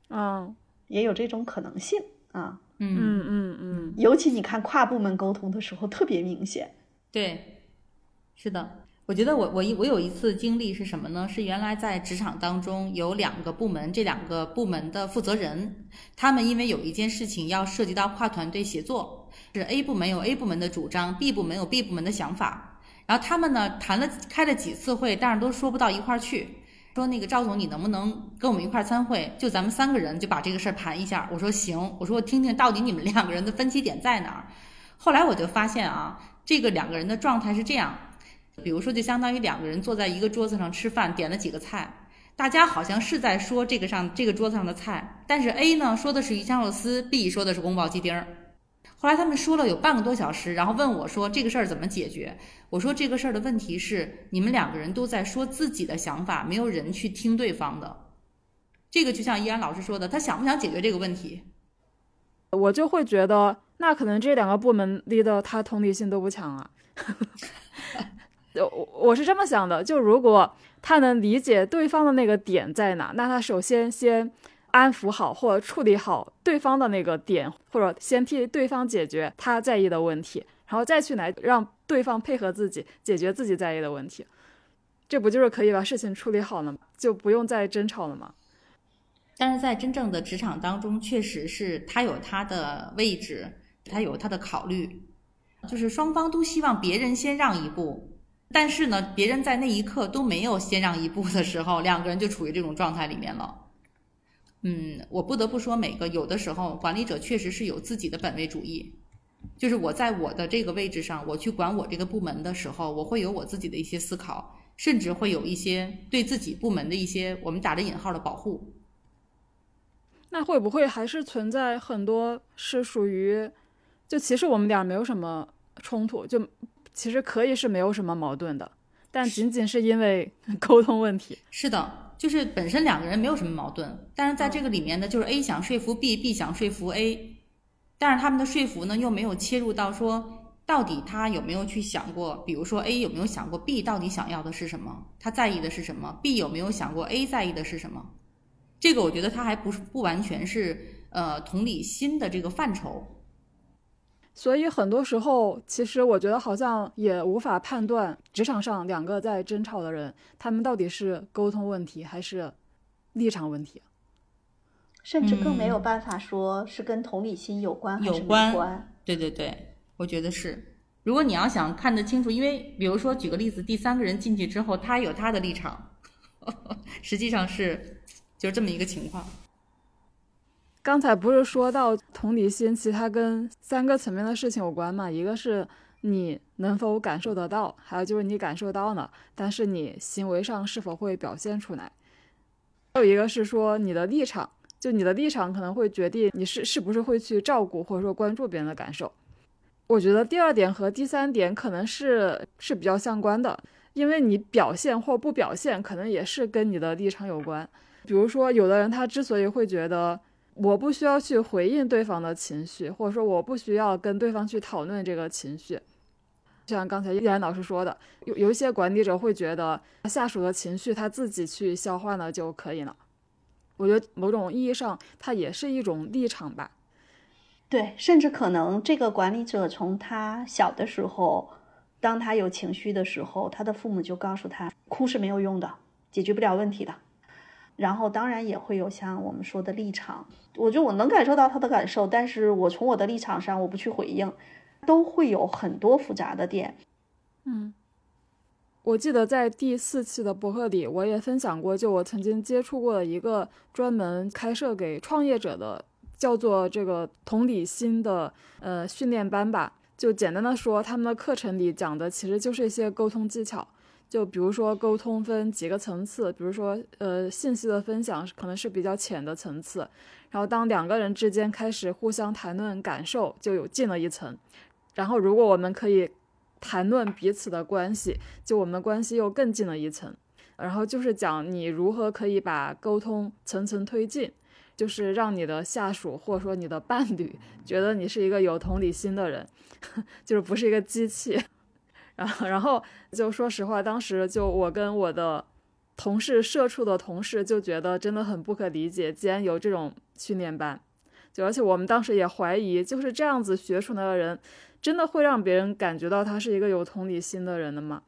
嗯。也有这种可能性啊，嗯嗯嗯嗯，尤其你看跨部门沟通的时候特别明显。对，是的，我觉得我我一我有一次经历是什么呢？是原来在职场当中有两个部门，这两个部门的负责人，他们因为有一件事情要涉及到跨团队协作，是 A 部门有 A 部门的主张，B 部门有 B 部门的想法，然后他们呢谈了开了几次会，但是都说不到一块儿去。说那个赵总，你能不能跟我们一块儿参会？就咱们三个人就把这个事儿盘一下。我说行，我说我听听到底你们两个人的分歧点在哪儿。后来我就发现啊，这个两个人的状态是这样，比如说就相当于两个人坐在一个桌子上吃饭，点了几个菜，大家好像是在说这个上这个桌子上的菜，但是 A 呢说的是鱼香肉丝，B 说的是宫保鸡丁儿。后来他们说了有半个多小时，然后问我说这个事儿怎么解决？我说这个事儿的问题是你们两个人都在说自己的想法，没有人去听对方的。这个就像依安老师说的，他想不想解决这个问题？我就会觉得那可能这两个部门离的他同理心都不强啊。我我是这么想的，就如果他能理解对方的那个点在哪，那他首先先。安抚好或者处理好对方的那个点，或者先替对方解决他在意的问题，然后再去来让对方配合自己解决自己在意的问题，这不就是可以把事情处理好了？就不用再争吵了吗？但是在真正的职场当中，确实是他有他的位置，他有他的考虑，就是双方都希望别人先让一步，但是呢，别人在那一刻都没有先让一步的时候，两个人就处于这种状态里面了。嗯，我不得不说，每个有的时候管理者确实是有自己的本位主义，就是我在我的这个位置上，我去管我这个部门的时候，我会有我自己的一些思考，甚至会有一些对自己部门的一些我们打着引号的保护。那会不会还是存在很多是属于，就其实我们俩没有什么冲突，就其实可以是没有什么矛盾的，但仅仅是因为 沟通问题。是的。就是本身两个人没有什么矛盾，但是在这个里面呢，就是 A 想说服 B，B 想说服 A，但是他们的说服呢又没有切入到说到底他有没有去想过，比如说 A 有没有想过 B 到底想要的是什么，他在意的是什么，B 有没有想过 A 在意的是什么？这个我觉得他还不是不完全是呃同理心的这个范畴。所以很多时候，其实我觉得好像也无法判断职场上两个在争吵的人，他们到底是沟通问题还是立场问题，甚至更没有办法说是跟同理心有关有关。对对对，我觉得是。如果你要想看得清楚，因为比如说举个例子，第三个人进去之后，他有他的立场，实际上是就是这么一个情况。刚才不是说到同理心，其他跟三个层面的事情有关嘛？一个是你能否感受得到，还有就是你感受到了，但是你行为上是否会表现出来？还有一个是说你的立场，就你的立场可能会决定你是是不是会去照顾或者说关注别人的感受。我觉得第二点和第三点可能是是比较相关的，因为你表现或不表现，可能也是跟你的立场有关。比如说，有的人他之所以会觉得。我不需要去回应对方的情绪，或者说我不需要跟对方去讨论这个情绪。就像刚才依然老师说的，有有一些管理者会觉得下属的情绪他自己去消化了就可以了。我觉得某种意义上，它也是一种立场吧。对，甚至可能这个管理者从他小的时候，当他有情绪的时候，他的父母就告诉他，哭是没有用的，解决不了问题的。然后当然也会有像我们说的立场，我觉得我能感受到他的感受，但是我从我的立场上我不去回应，都会有很多复杂的点。嗯，我记得在第四期的博客里，我也分享过，就我曾经接触过的一个专门开设给创业者的，叫做这个同理心的呃训练班吧。就简单的说，他们的课程里讲的其实就是一些沟通技巧。就比如说沟通分几个层次，比如说呃信息的分享可能是比较浅的层次，然后当两个人之间开始互相谈论感受，就有进了一层，然后如果我们可以谈论彼此的关系，就我们关系又更进了一层，然后就是讲你如何可以把沟通层层推进，就是让你的下属或者说你的伴侣觉得你是一个有同理心的人，就是不是一个机器。然后，然后就说实话，当时就我跟我的同事社畜的同事就觉得真的很不可理解，竟然有这种训练班，就而且我们当时也怀疑，就是这样子学出来的人，真的会让别人感觉到他是一个有同理心的人的吗？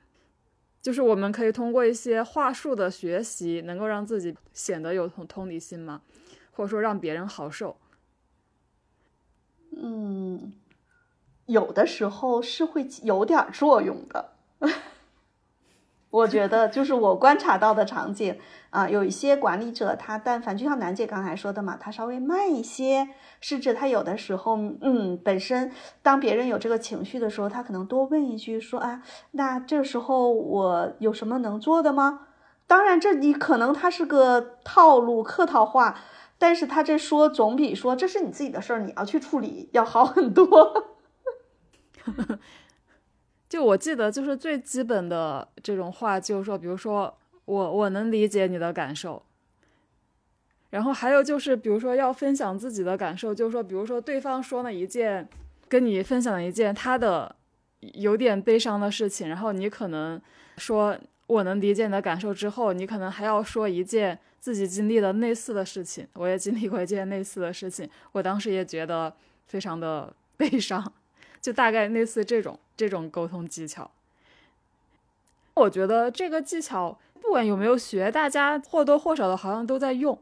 就是我们可以通过一些话术的学习，能够让自己显得有同同理心吗？或者说让别人好受？嗯。有的时候是会有点作用的，我觉得就是我观察到的场景啊，有一些管理者他但凡就像楠姐刚才说的嘛，他稍微慢一些，甚至他有的时候嗯，本身当别人有这个情绪的时候，他可能多问一句说啊，那这时候我有什么能做的吗？当然这你可能他是个套路客套话，但是他这说总比说这是你自己的事儿，你要去处理要好很多。就我记得，就是最基本的这种话，就是说，比如说我我能理解你的感受。然后还有就是，比如说要分享自己的感受，就是说，比如说对方说了一件跟你分享了一件他的有点悲伤的事情，然后你可能说我能理解你的感受之后，你可能还要说一件自己经历的类似的事情。我也经历过一件类似的事情，我当时也觉得非常的悲伤。就大概类似这种这种沟通技巧，我觉得这个技巧不管有没有学，大家或多或少的好像都在用。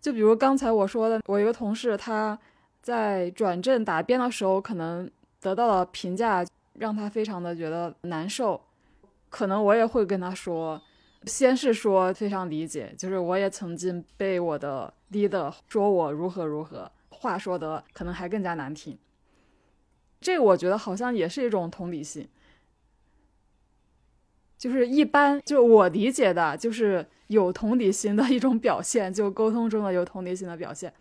就比如刚才我说的，我一个同事他在转正答辩的时候，可能得到了评价，让他非常的觉得难受。可能我也会跟他说，先是说非常理解，就是我也曾经被我的 leader 说我如何如何，话说的可能还更加难听。这我觉得好像也是一种同理心，就是一般就我理解的，就是有同理心的一种表现，就沟通中的有同理心的表现，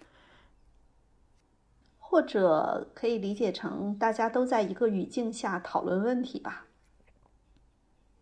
或者可以理解成大家都在一个语境下讨论问题吧。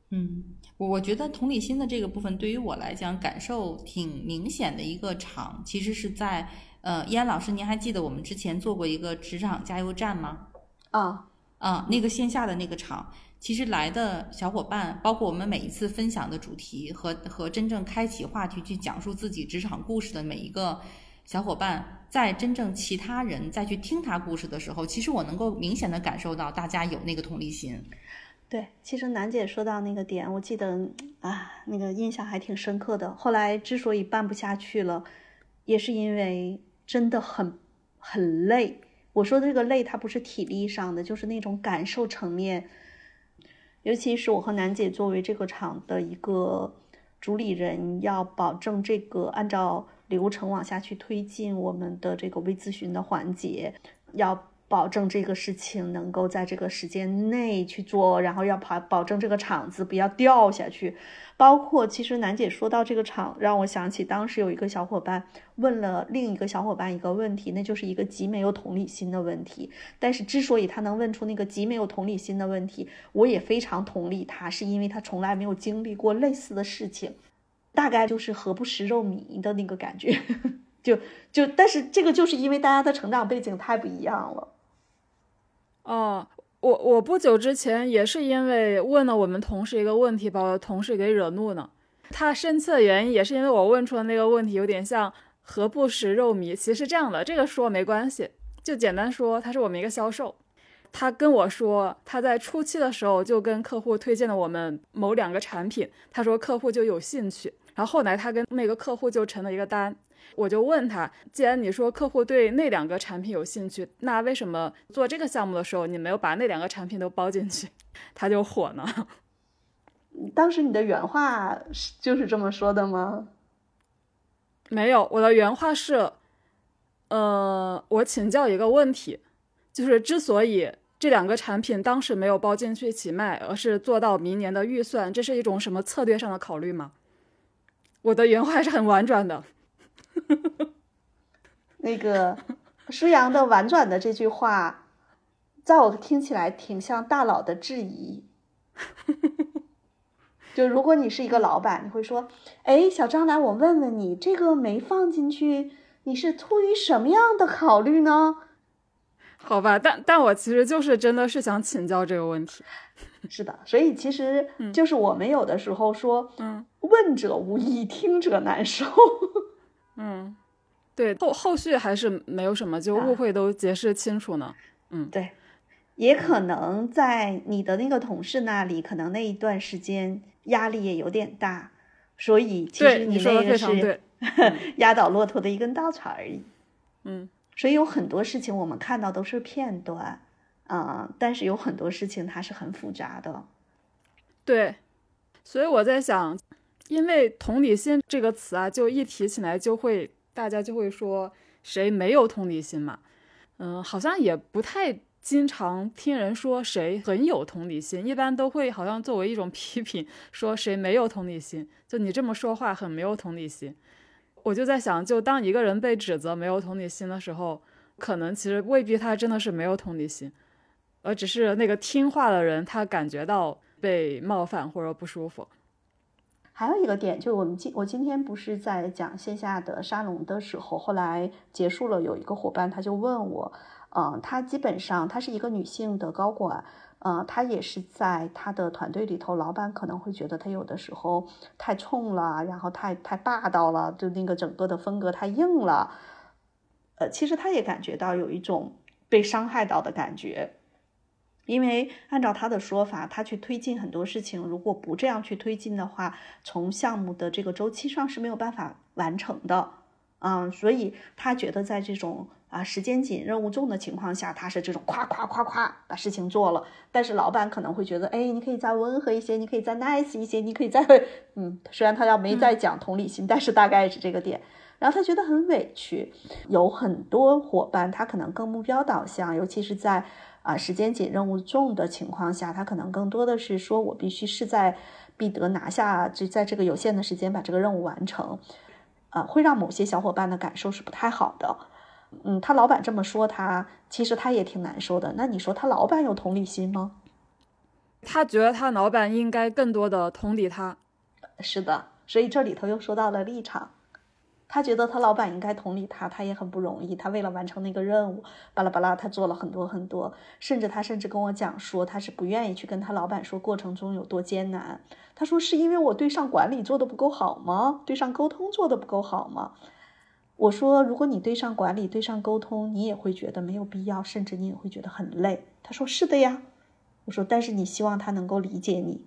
嗯，我我觉得同理心的这个部分对于我来讲感受挺明显的一个场，其实是在呃，依安老师，您还记得我们之前做过一个职场加油站吗？啊啊，那个线下的那个场，其实来的小伙伴，包括我们每一次分享的主题和和真正开启话题去讲述自己职场故事的每一个小伙伴，在真正其他人再去听他故事的时候，其实我能够明显的感受到大家有那个同理心。对，其实楠姐说到那个点，我记得啊，那个印象还挺深刻的。后来之所以办不下去了，也是因为真的很很累。我说的这个累，它不是体力上的，就是那种感受层面。尤其是我和楠姐作为这个厂的一个主理人要保证这个按照流程往下去推进我们的这个微咨询的环节，要。保证这个事情能够在这个时间内去做，然后要保保证这个场子不要掉下去。包括其实楠姐说到这个场，让我想起当时有一个小伙伴问了另一个小伙伴一个问题，那就是一个极没有同理心的问题。但是之所以他能问出那个极没有同理心的问题，我也非常同理他，是因为他从来没有经历过类似的事情，大概就是何不食肉糜的那个感觉。就就，但是这个就是因为大家的成长背景太不一样了。哦，我我不久之前也是因为问了我们同事一个问题，把我同事给惹怒呢。他生气的原因也是因为我问出的那个问题有点像“何不食肉糜”。其实是这样的，这个说没关系，就简单说，他是我们一个销售，他跟我说他在初期的时候就跟客户推荐了我们某两个产品，他说客户就有兴趣，然后后来他跟那个客户就成了一个单。我就问他，既然你说客户对那两个产品有兴趣，那为什么做这个项目的时候你没有把那两个产品都包进去？他就火呢。当时你的原话是就是这么说的吗？没有，我的原话是，呃，我请教一个问题，就是之所以这两个产品当时没有包进去一起卖，而是做到明年的预算，这是一种什么策略上的考虑吗？我的原话还是很婉转的。那个舒阳的婉转的这句话，在我听起来挺像大佬的质疑。就如果你是一个老板，你会说：“哎，小张来，我问问你，这个没放进去，你是出于什么样的考虑呢？”好吧，但但我其实就是真的是想请教这个问题。是的，所以其实就是我们有的时候说，嗯，问者无意，听者难受。嗯，对，后后续还是没有什么，就误会都解释清楚呢。嗯，对，也可能在你的那个同事那里，可能那一段时间压力也有点大，所以其实你那个是 压倒骆驼的一根稻草而已。嗯，所以有很多事情我们看到都是片段，啊，但是有很多事情它是很复杂的。对，所以我在想。因为同理心这个词啊，就一提起来就会大家就会说谁没有同理心嘛，嗯，好像也不太经常听人说谁很有同理心，一般都会好像作为一种批评，说谁没有同理心，就你这么说话很没有同理心。我就在想，就当一个人被指责没有同理心的时候，可能其实未必他真的是没有同理心，而只是那个听话的人他感觉到被冒犯或者不舒服。还有一个点，就是我们今我今天不是在讲线下的沙龙的时候，后来结束了，有一个伙伴他就问我，嗯，他基本上她是一个女性的高管，嗯，她也是在她的团队里头，老板可能会觉得她有的时候太冲了，然后太太霸道了，就那个整个的风格太硬了，呃，其实她也感觉到有一种被伤害到的感觉。因为按照他的说法，他去推进很多事情，如果不这样去推进的话，从项目的这个周期上是没有办法完成的，嗯，所以他觉得在这种啊时间紧、任务重的情况下，他是这种夸夸夸夸把事情做了。但是老板可能会觉得，哎，你可以再温和一些，你可以再 nice 一些，你可以再，嗯，虽然他要没在讲同理心，但是大概是这个点。然后他觉得很委屈。有很多伙伴，他可能更目标导向，尤其是在。啊，时间紧、任务重的情况下，他可能更多的是说，我必须势在必得拿下，就在这个有限的时间把这个任务完成，啊，会让某些小伙伴的感受是不太好的。嗯，他老板这么说，他其实他也挺难受的。那你说他老板有同理心吗？他觉得他老板应该更多的同理他。是的，所以这里头又说到了立场。他觉得他老板应该同理他，他也很不容易。他为了完成那个任务，巴拉巴拉，他做了很多很多。甚至他甚至跟我讲说，他是不愿意去跟他老板说过程中有多艰难。他说是因为我对上管理做的不够好吗？对上沟通做的不够好吗？我说，如果你对上管理、对上沟通，你也会觉得没有必要，甚至你也会觉得很累。他说是的呀。我说，但是你希望他能够理解你。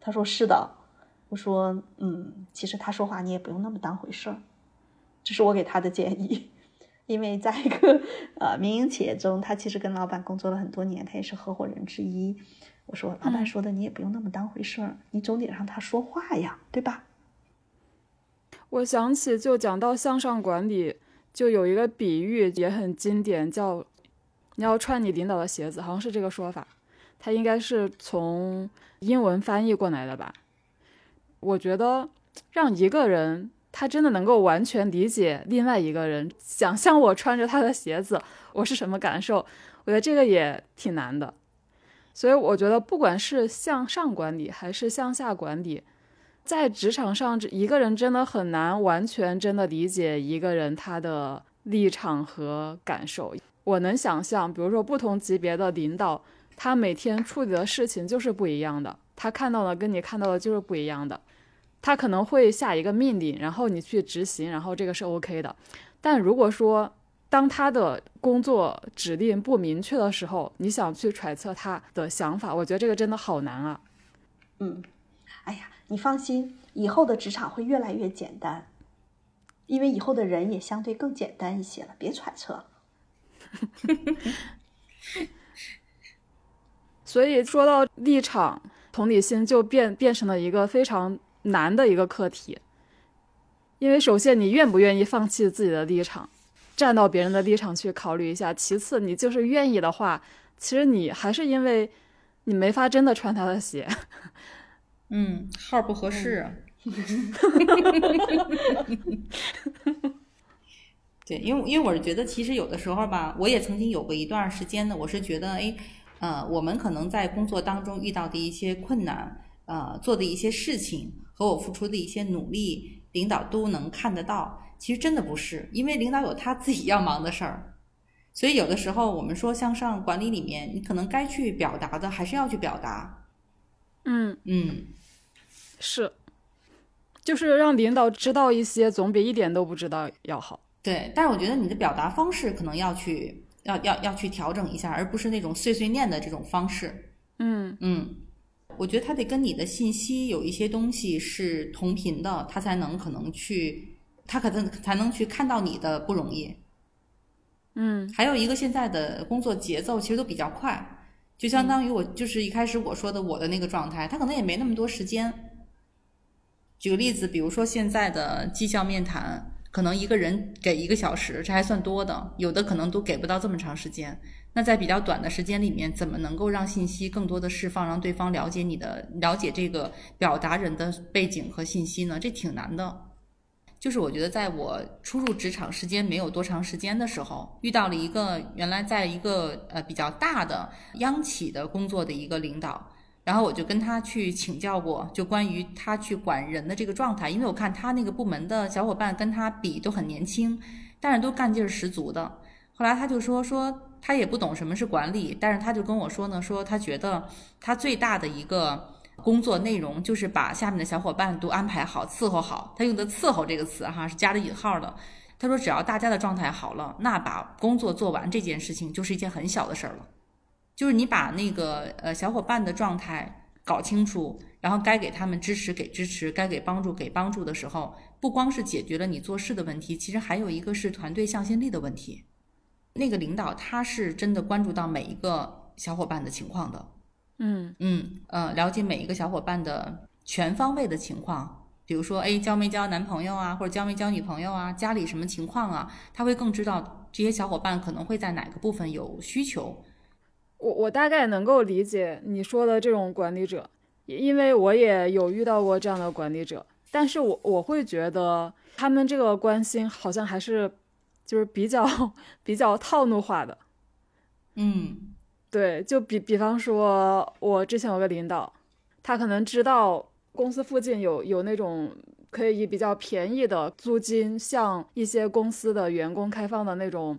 他说是的。我说，嗯，其实他说话你也不用那么当回事儿。这是我给他的建议，因为在一个呃民营企业中，他其实跟老板工作了很多年，他也是合伙人之一。我说，老板说的你也不用那么当回事儿，你总得让他说话呀，对吧？我想起就讲到向上管理，就有一个比喻也很经典，叫你要穿你领导的鞋子，好像是这个说法。它应该是从英文翻译过来的吧？我觉得让一个人他真的能够完全理解另外一个人，想象我穿着他的鞋子，我是什么感受？我觉得这个也挺难的。所以我觉得，不管是向上管理还是向下管理，在职场上，一个人真的很难完全真的理解一个人他的立场和感受。我能想象，比如说不同级别的领导。他每天处理的事情就是不一样的，他看到的跟你看到的就是不一样的。他可能会下一个命令，然后你去执行，然后这个是 OK 的。但如果说当他的工作指令不明确的时候，你想去揣测他的想法，我觉得这个真的好难啊。嗯，哎呀，你放心，以后的职场会越来越简单，因为以后的人也相对更简单一些了，别揣测。所以说到立场，同理心就变变成了一个非常难的一个课题。因为首先你愿不愿意放弃自己的立场，站到别人的立场去考虑一下；其次你就是愿意的话，其实你还是因为你没法真的穿他的鞋。嗯，号不合适。对，因为因为我是觉得，其实有的时候吧，我也曾经有过一段时间呢，我是觉得，哎。呃，我们可能在工作当中遇到的一些困难，呃，做的一些事情和我付出的一些努力，领导都能看得到。其实真的不是，因为领导有他自己要忙的事儿，所以有的时候我们说向上管理里面，你可能该去表达的还是要去表达。嗯嗯，是，就是让领导知道一些，总比一点都不知道要好。对，但是我觉得你的表达方式可能要去。要要要去调整一下，而不是那种碎碎念的这种方式。嗯嗯，我觉得他得跟你的信息有一些东西是同频的，他才能可能去，他可能才能去看到你的不容易。嗯，还有一个现在的工作节奏其实都比较快，就相当于我就是一开始我说的我的那个状态，他可能也没那么多时间。举个例子，比如说现在的绩效面谈。可能一个人给一个小时，这还算多的，有的可能都给不到这么长时间。那在比较短的时间里面，怎么能够让信息更多的释放，让对方了解你的、了解这个表达人的背景和信息呢？这挺难的。就是我觉得，在我初入职场时间没有多长时间的时候，遇到了一个原来在一个呃比较大的央企的工作的一个领导。然后我就跟他去请教过，就关于他去管人的这个状态，因为我看他那个部门的小伙伴跟他比都很年轻，但是都干劲儿十足的。后来他就说说他也不懂什么是管理，但是他就跟我说呢，说他觉得他最大的一个工作内容就是把下面的小伙伴都安排好、伺候好。他用的“伺候”这个词哈是加了引号的。他说只要大家的状态好了，那把工作做完这件事情就是一件很小的事儿了。就是你把那个呃小伙伴的状态搞清楚，然后该给他们支持给支持，该给帮助给帮助的时候，不光是解决了你做事的问题，其实还有一个是团队向心力的问题。那个领导他是真的关注到每一个小伙伴的情况的，嗯嗯呃，了解每一个小伙伴的全方位的情况，比如说哎交没交男朋友啊，或者交没交女朋友啊，家里什么情况啊，他会更知道这些小伙伴可能会在哪个部分有需求。我我大概能够理解你说的这种管理者，因为我也有遇到过这样的管理者，但是我我会觉得他们这个关心好像还是就是比较比较套路化的。嗯，对，就比比方说，我之前有个领导，他可能知道公司附近有有那种可以以比较便宜的租金向一些公司的员工开放的那种。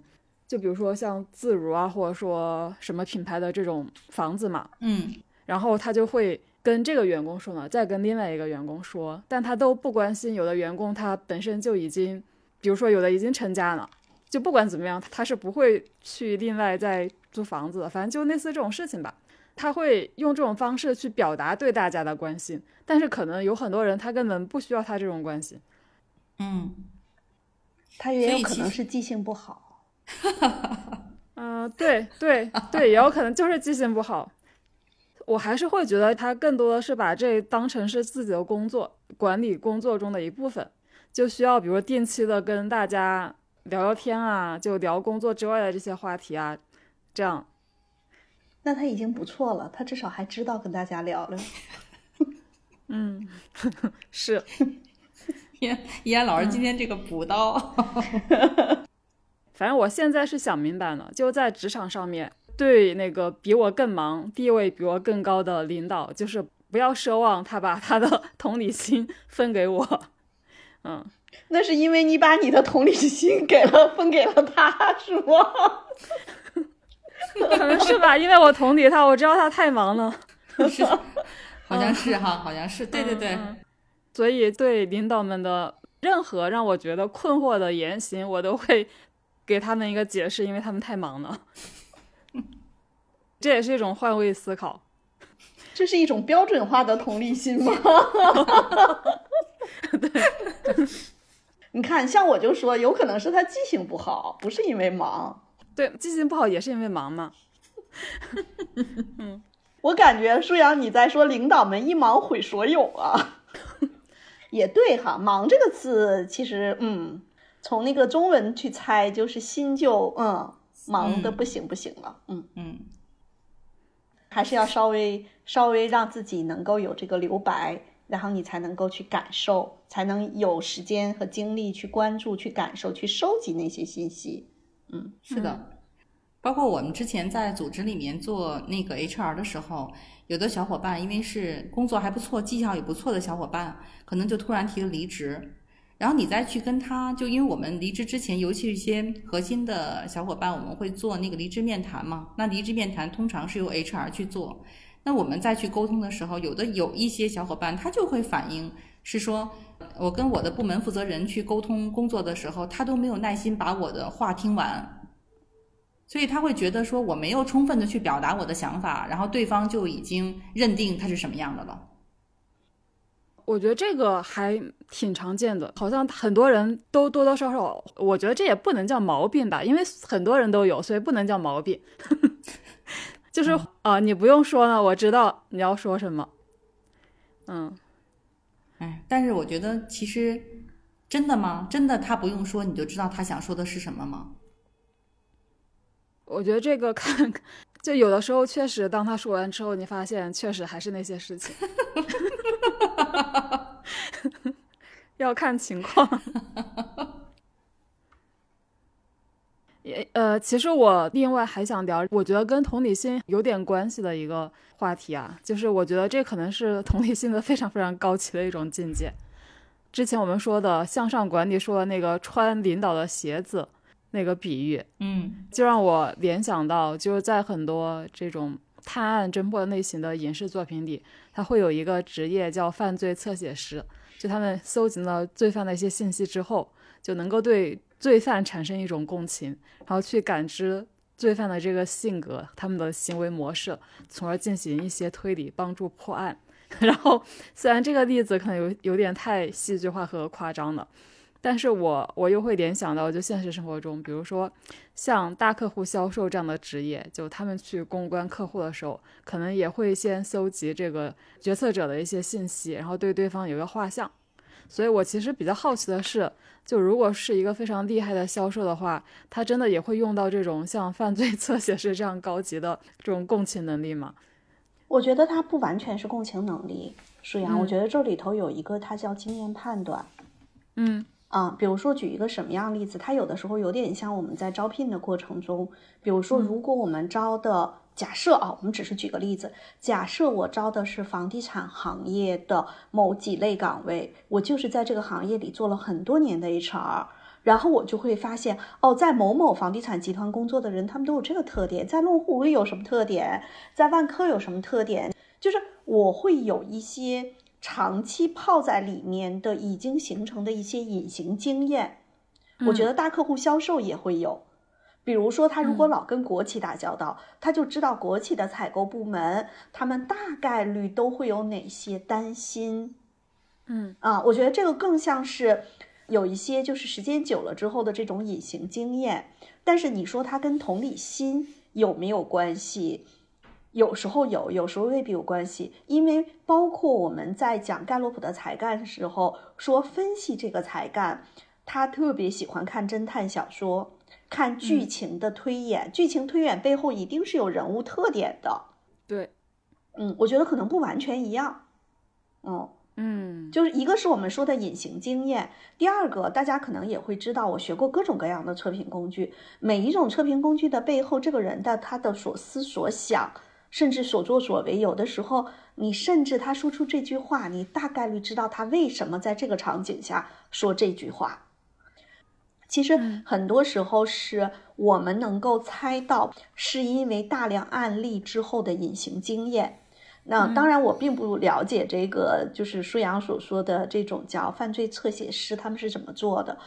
就比如说像自如啊，或者说什么品牌的这种房子嘛，嗯，然后他就会跟这个员工说呢，再跟另外一个员工说，但他都不关心。有的员工他本身就已经，比如说有的已经成家了，就不管怎么样，他是不会去另外再租房子的。反正就类似这种事情吧，他会用这种方式去表达对大家的关心。但是可能有很多人他根本不需要他这种关心，嗯，他也有可能是记性不好。哈哈哈，嗯，对对对，也有可能就是记性不好。我还是会觉得他更多的是把这当成是自己的工作，管理工作中的一部分。就需要比如定期的跟大家聊聊天啊，就聊工作之外的这些话题啊，这样。那他已经不错了，他至少还知道跟大家聊了。嗯，是。依依安老师今天这个补刀，反正我现在是想明白了，就在职场上面，对那个比我更忙、地位比我更高的领导，就是不要奢望他把他的 同理心分给我。嗯，那是因为你把你的同理心给了分给了他，是吗？可能是吧，因为我同理他，我知道他太忙了。是，好像是哈，好像是，对对对。所以对领导们的任何让我觉得困惑的言行，我都会给他们一个解释，因为他们太忙了。这也是一种换位思考。这是一种标准化的同理心吗？对。你看，像我就说，有可能是他记性不好，不是因为忙。对，记性不好也是因为忙嘛。嗯，我感觉舒阳你在说领导们一忙毁所有啊。也对哈，忙这个词其实，嗯，从那个中文去猜，就是心就嗯忙的不行不行了。嗯嗯，还是要稍微稍微让自己能够有这个留白，然后你才能够去感受，才能有时间和精力去关注、去感受、去收集那些信息。嗯，是的，包括我们之前在组织里面做那个 HR 的时候，有的小伙伴因为是工作还不错、绩效也不错的小伙伴，可能就突然提了离职，然后你再去跟他，就因为我们离职之前，尤其是一些核心的小伙伴，我们会做那个离职面谈嘛。那离职面谈通常是由 HR 去做，那我们再去沟通的时候，有的有一些小伙伴他就会反映是说。我跟我的部门负责人去沟通工作的时候，他都没有耐心把我的话听完，所以他会觉得说我没有充分的去表达我的想法，然后对方就已经认定他是什么样的了。我觉得这个还挺常见的，好像很多人都多多少少，我觉得这也不能叫毛病吧，因为很多人都有，所以不能叫毛病。就是啊，你不用说了，我知道你要说什么。嗯。哎，但是我觉得其实真的吗？真的他不用说你就知道他想说的是什么吗？我觉得这个看，就有的时候确实，当他说完之后，你发现确实还是那些事情，要看情况。也呃，其实我另外还想聊，我觉得跟同理心有点关系的一个话题啊，就是我觉得这可能是同理心的非常非常高级的一种境界。之前我们说的向上管理说的那个穿领导的鞋子那个比喻，嗯，就让我联想到，就是在很多这种探案侦破类型的影视作品里，它会有一个职业叫犯罪侧写师，就他们搜集了罪犯的一些信息之后，就能够对。罪犯产生一种共情，然后去感知罪犯的这个性格、他们的行为模式，从而进行一些推理，帮助破案。然后，虽然这个例子可能有有点太戏剧化和夸张了，但是我我又会联想到，就现实生活中，比如说像大客户销售这样的职业，就他们去公关客户的时候，可能也会先搜集这个决策者的一些信息，然后对对方有个画像。所以我其实比较好奇的是。就如果是一个非常厉害的销售的话，他真的也会用到这种像犯罪侧写师这样高级的这种共情能力吗？我觉得他不完全是共情能力，舒阳，我觉得这里头有一个，它叫经验判断。嗯啊，比如说举一个什么样例子，它有的时候有点像我们在招聘的过程中，比如说如果我们招的。假设啊，我们只是举个例子。假设我招的是房地产行业的某几类岗位，我就是在这个行业里做了很多年的 HR，然后我就会发现，哦，在某某房地产集团工作的人，他们都有这个特点，在龙湖有什么特点，在万科有什么特点，就是我会有一些长期泡在里面的已经形成的一些隐形经验。我觉得大客户销售也会有。比如说，他如果老跟国企打交道，他就知道国企的采购部门，他们大概率都会有哪些担心。嗯啊，我觉得这个更像是有一些就是时间久了之后的这种隐形经验。但是你说他跟同理心有没有关系？有时候有，有时候未必有关系，因为包括我们在讲盖洛普的才干的时候，说分析这个才干，他特别喜欢看侦探小说，看剧情的推演，剧情推演背后一定是有人物特点的。对，嗯，我觉得可能不完全一样，嗯。嗯，就是一个是我们说的隐形经验，第二个大家可能也会知道，我学过各种各样的测评工具，每一种测评工具的背后，这个人的他的所思所想，甚至所作所为，有的时候你甚至他说出这句话，你大概率知道他为什么在这个场景下说这句话。其实很多时候是我们能够猜到，是因为大量案例之后的隐形经验。那当然，我并不了解这个，就是舒阳所说的这种叫犯罪侧写师，他们是怎么做的。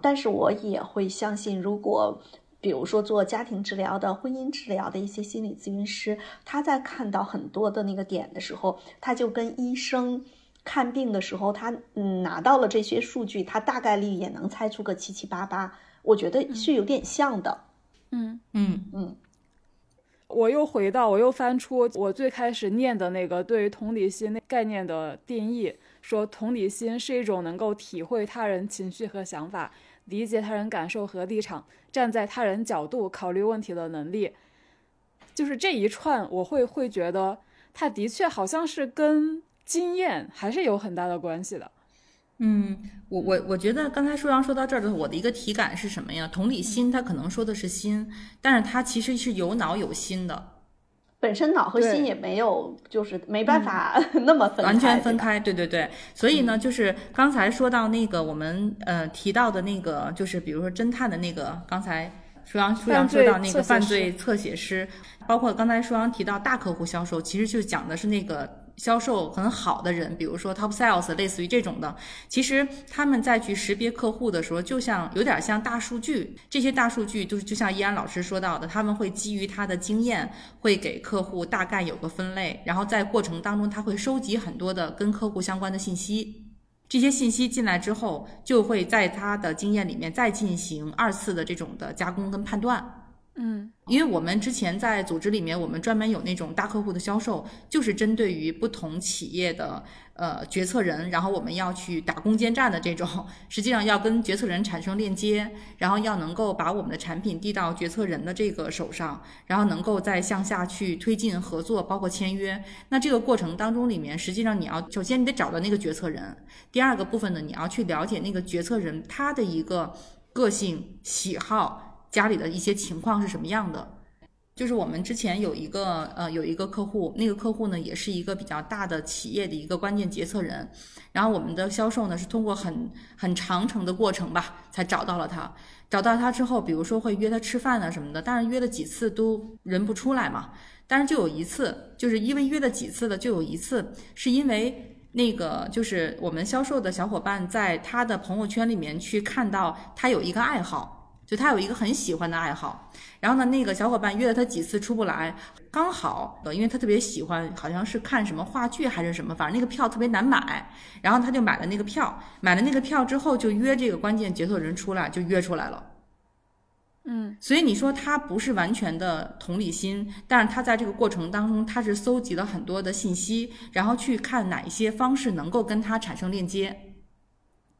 但是我也会相信，如果比如说做家庭治疗的、婚姻治疗的一些心理咨询师，他在看到很多的那个点的时候，他就跟医生看病的时候，他嗯拿到了这些数据，他大概率也能猜出个七七八八。我觉得是有点像的。嗯嗯嗯。我又回到，我又翻出我最开始念的那个对于同理心那概念的定义，说同理心是一种能够体会他人情绪和想法，理解他人感受和立场，站在他人角度考虑问题的能力。就是这一串，我会会觉得，他的确好像是跟经验还是有很大的关系的。嗯，我我我觉得刚才舒阳说到这儿的，我的一个体感是什么呀？同理心，他可能说的是心，但是他其实是有脑有心的，本身脑和心也没有，就是没办法 那么分完全分开。对对对，所以呢，就是刚才说到那个我们呃提到的那个，就是比如说侦探的那个，刚才舒阳舒阳说到那个犯罪侧写师，包括刚才舒阳提到大客户销售，其实就讲的是那个。销售很好的人，比如说 top sales，类似于这种的，其实他们在去识别客户的时候，就像有点像大数据。这些大数据就是就像易安老师说到的，他们会基于他的经验，会给客户大概有个分类，然后在过程当中他会收集很多的跟客户相关的信息。这些信息进来之后，就会在他的经验里面再进行二次的这种的加工跟判断。嗯，因为我们之前在组织里面，我们专门有那种大客户的销售，就是针对于不同企业的呃决策人，然后我们要去打攻坚战的这种，实际上要跟决策人产生链接，然后要能够把我们的产品递到决策人的这个手上，然后能够再向下去推进合作，包括签约。那这个过程当中里面，实际上。你要首先你得找到那个决策人，第二个部分呢，你要去了解那个决策人他的一个个性喜好。家里的一些情况是什么样的？就是我们之前有一个呃有一个客户，那个客户呢也是一个比较大的企业的一个关键决策人，然后我们的销售呢是通过很很长程的过程吧才找到了他。找到他之后，比如说会约他吃饭啊什么的，但是约了几次都人不出来嘛。但是就有一次，就是因为约了几次了，就有一次是因为那个就是我们销售的小伙伴在他的朋友圈里面去看到他有一个爱好。就他有一个很喜欢的爱好，然后呢，那个小伙伴约了他几次出不来，刚好，因为他特别喜欢，好像是看什么话剧还是什么，反正那个票特别难买，然后他就买了那个票，买了那个票之后就约这个关键决策人出来，就约出来了。嗯，所以你说他不是完全的同理心，但是他在这个过程当中，他是搜集了很多的信息，然后去看哪一些方式能够跟他产生链接。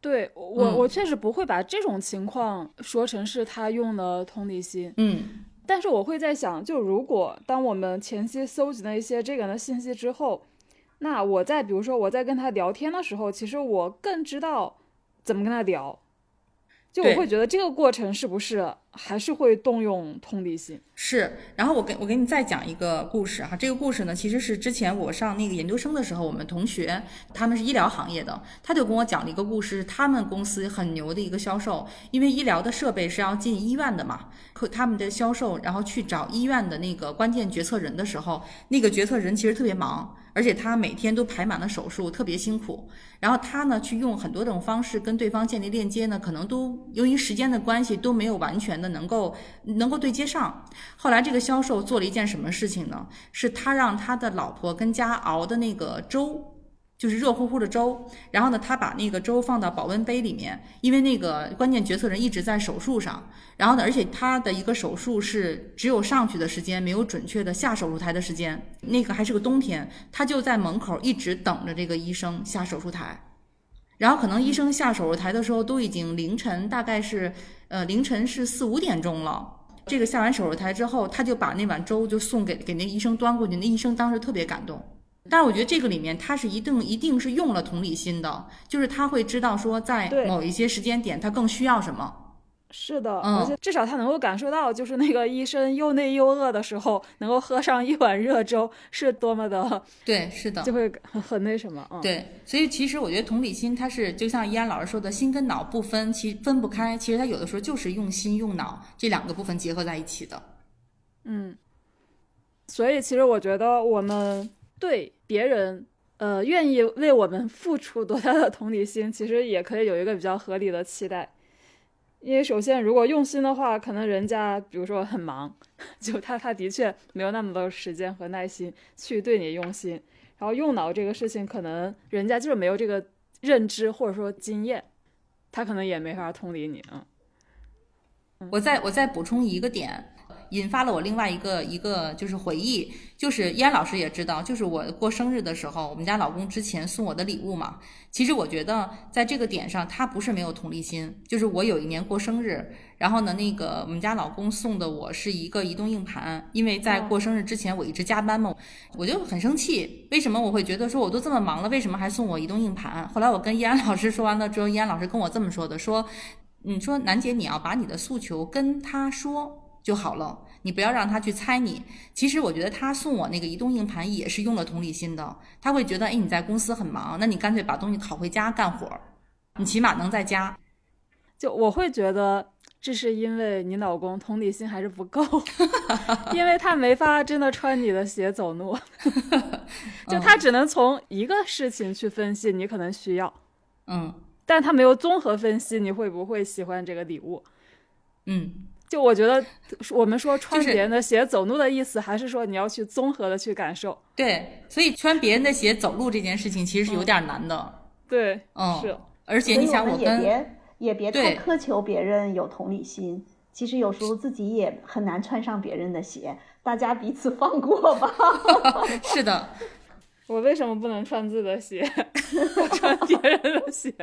对我，我确实不会把这种情况说成是他用了同理心。嗯，但是我会在想，就如果当我们前期搜集了一些这个人的信息之后，那我在比如说我在跟他聊天的时候，其实我更知道怎么跟他聊。就我会觉得这个过程是不是还是会动用同理心？是。然后我给我给你再讲一个故事哈，这个故事呢其实是之前我上那个研究生的时候，我们同学他们是医疗行业的，他就跟我讲了一个故事，他们公司很牛的一个销售，因为医疗的设备是要进医院的嘛，可他们的销售然后去找医院的那个关键决策人的时候，那个决策人其实特别忙。而且他每天都排满了手术，特别辛苦。然后他呢，去用很多种方式跟对方建立链接呢，可能都由于时间的关系都没有完全的能够能够对接上。后来这个销售做了一件什么事情呢？是他让他的老婆跟家熬的那个粥，就是热乎乎的粥，然后呢，他把那个粥放到保温杯里面，因为那个关键决策人一直在手术上，然后呢，而且他的一个手术是只有上去的时间，没有准确的下手术台的时间，那个还是个冬天，他就在门口一直等着这个医生下手术台，然后可能医生下手术台的时候都已经凌晨，大概是呃凌晨是四五点钟了。这个下完手术台之后，他就把那碗粥就送给给那医生端过去，那医生当时特别感动。但是我觉得这个里面他是一定一定是用了同理心的，就是他会知道说在某一些时间点他更需要什么。是的，而且至少他能够感受到，就是那个医生又累又饿的时候，能够喝上一碗热粥是多么的。对，是的，就会很那什么。嗯，对，所以其实我觉得同理心，它是就像依安老师说的，心跟脑不分，其分不开。其实他有的时候就是用心用脑这两个部分结合在一起的。嗯，所以其实我觉得我们对。别人呃愿意为我们付出多大的同理心，其实也可以有一个比较合理的期待。因为首先，如果用心的话，可能人家比如说很忙，就他他的确没有那么多时间和耐心去对你用心。然后用脑这个事情，可能人家就是没有这个认知或者说经验，他可能也没法同理你嗯。我再我再补充一个点。引发了我另外一个一个就是回忆，就是依安老师也知道，就是我过生日的时候，我们家老公之前送我的礼物嘛。其实我觉得在这个点上，他不是没有同理心。就是我有一年过生日，然后呢，那个我们家老公送的我是一个移动硬盘，因为在过生日之前我一直加班嘛，我就很生气。为什么我会觉得说我都这么忙了，为什么还送我移动硬盘？后来我跟依安老师说完了之后，依安老师跟我这么说的：说，你说楠姐，你要把你的诉求跟他说。就好了，你不要让他去猜你。其实我觉得他送我那个移动硬盘也是用了同理心的，他会觉得，哎，你在公司很忙，那你干脆把东西拷回家干活，你起码能在家。就我会觉得，这是因为你老公同理心还是不够，因为他没法真的穿你的鞋走路，就他只能从一个事情去分析你可能需要，嗯，但他没有综合分析你会不会喜欢这个礼物，嗯。就我觉得，我们说穿别人的鞋走路的意思，还是说你要去综合的去感受。对，所以穿别人的鞋走路这件事情其实是有点难的。对，嗯，是。而且你想，我跟也别也别太苛求别人有同理心。其实有时候自己也很难穿上别人的鞋，大家彼此放过吧。是的，我为什么不能穿自己的鞋？穿别人的鞋。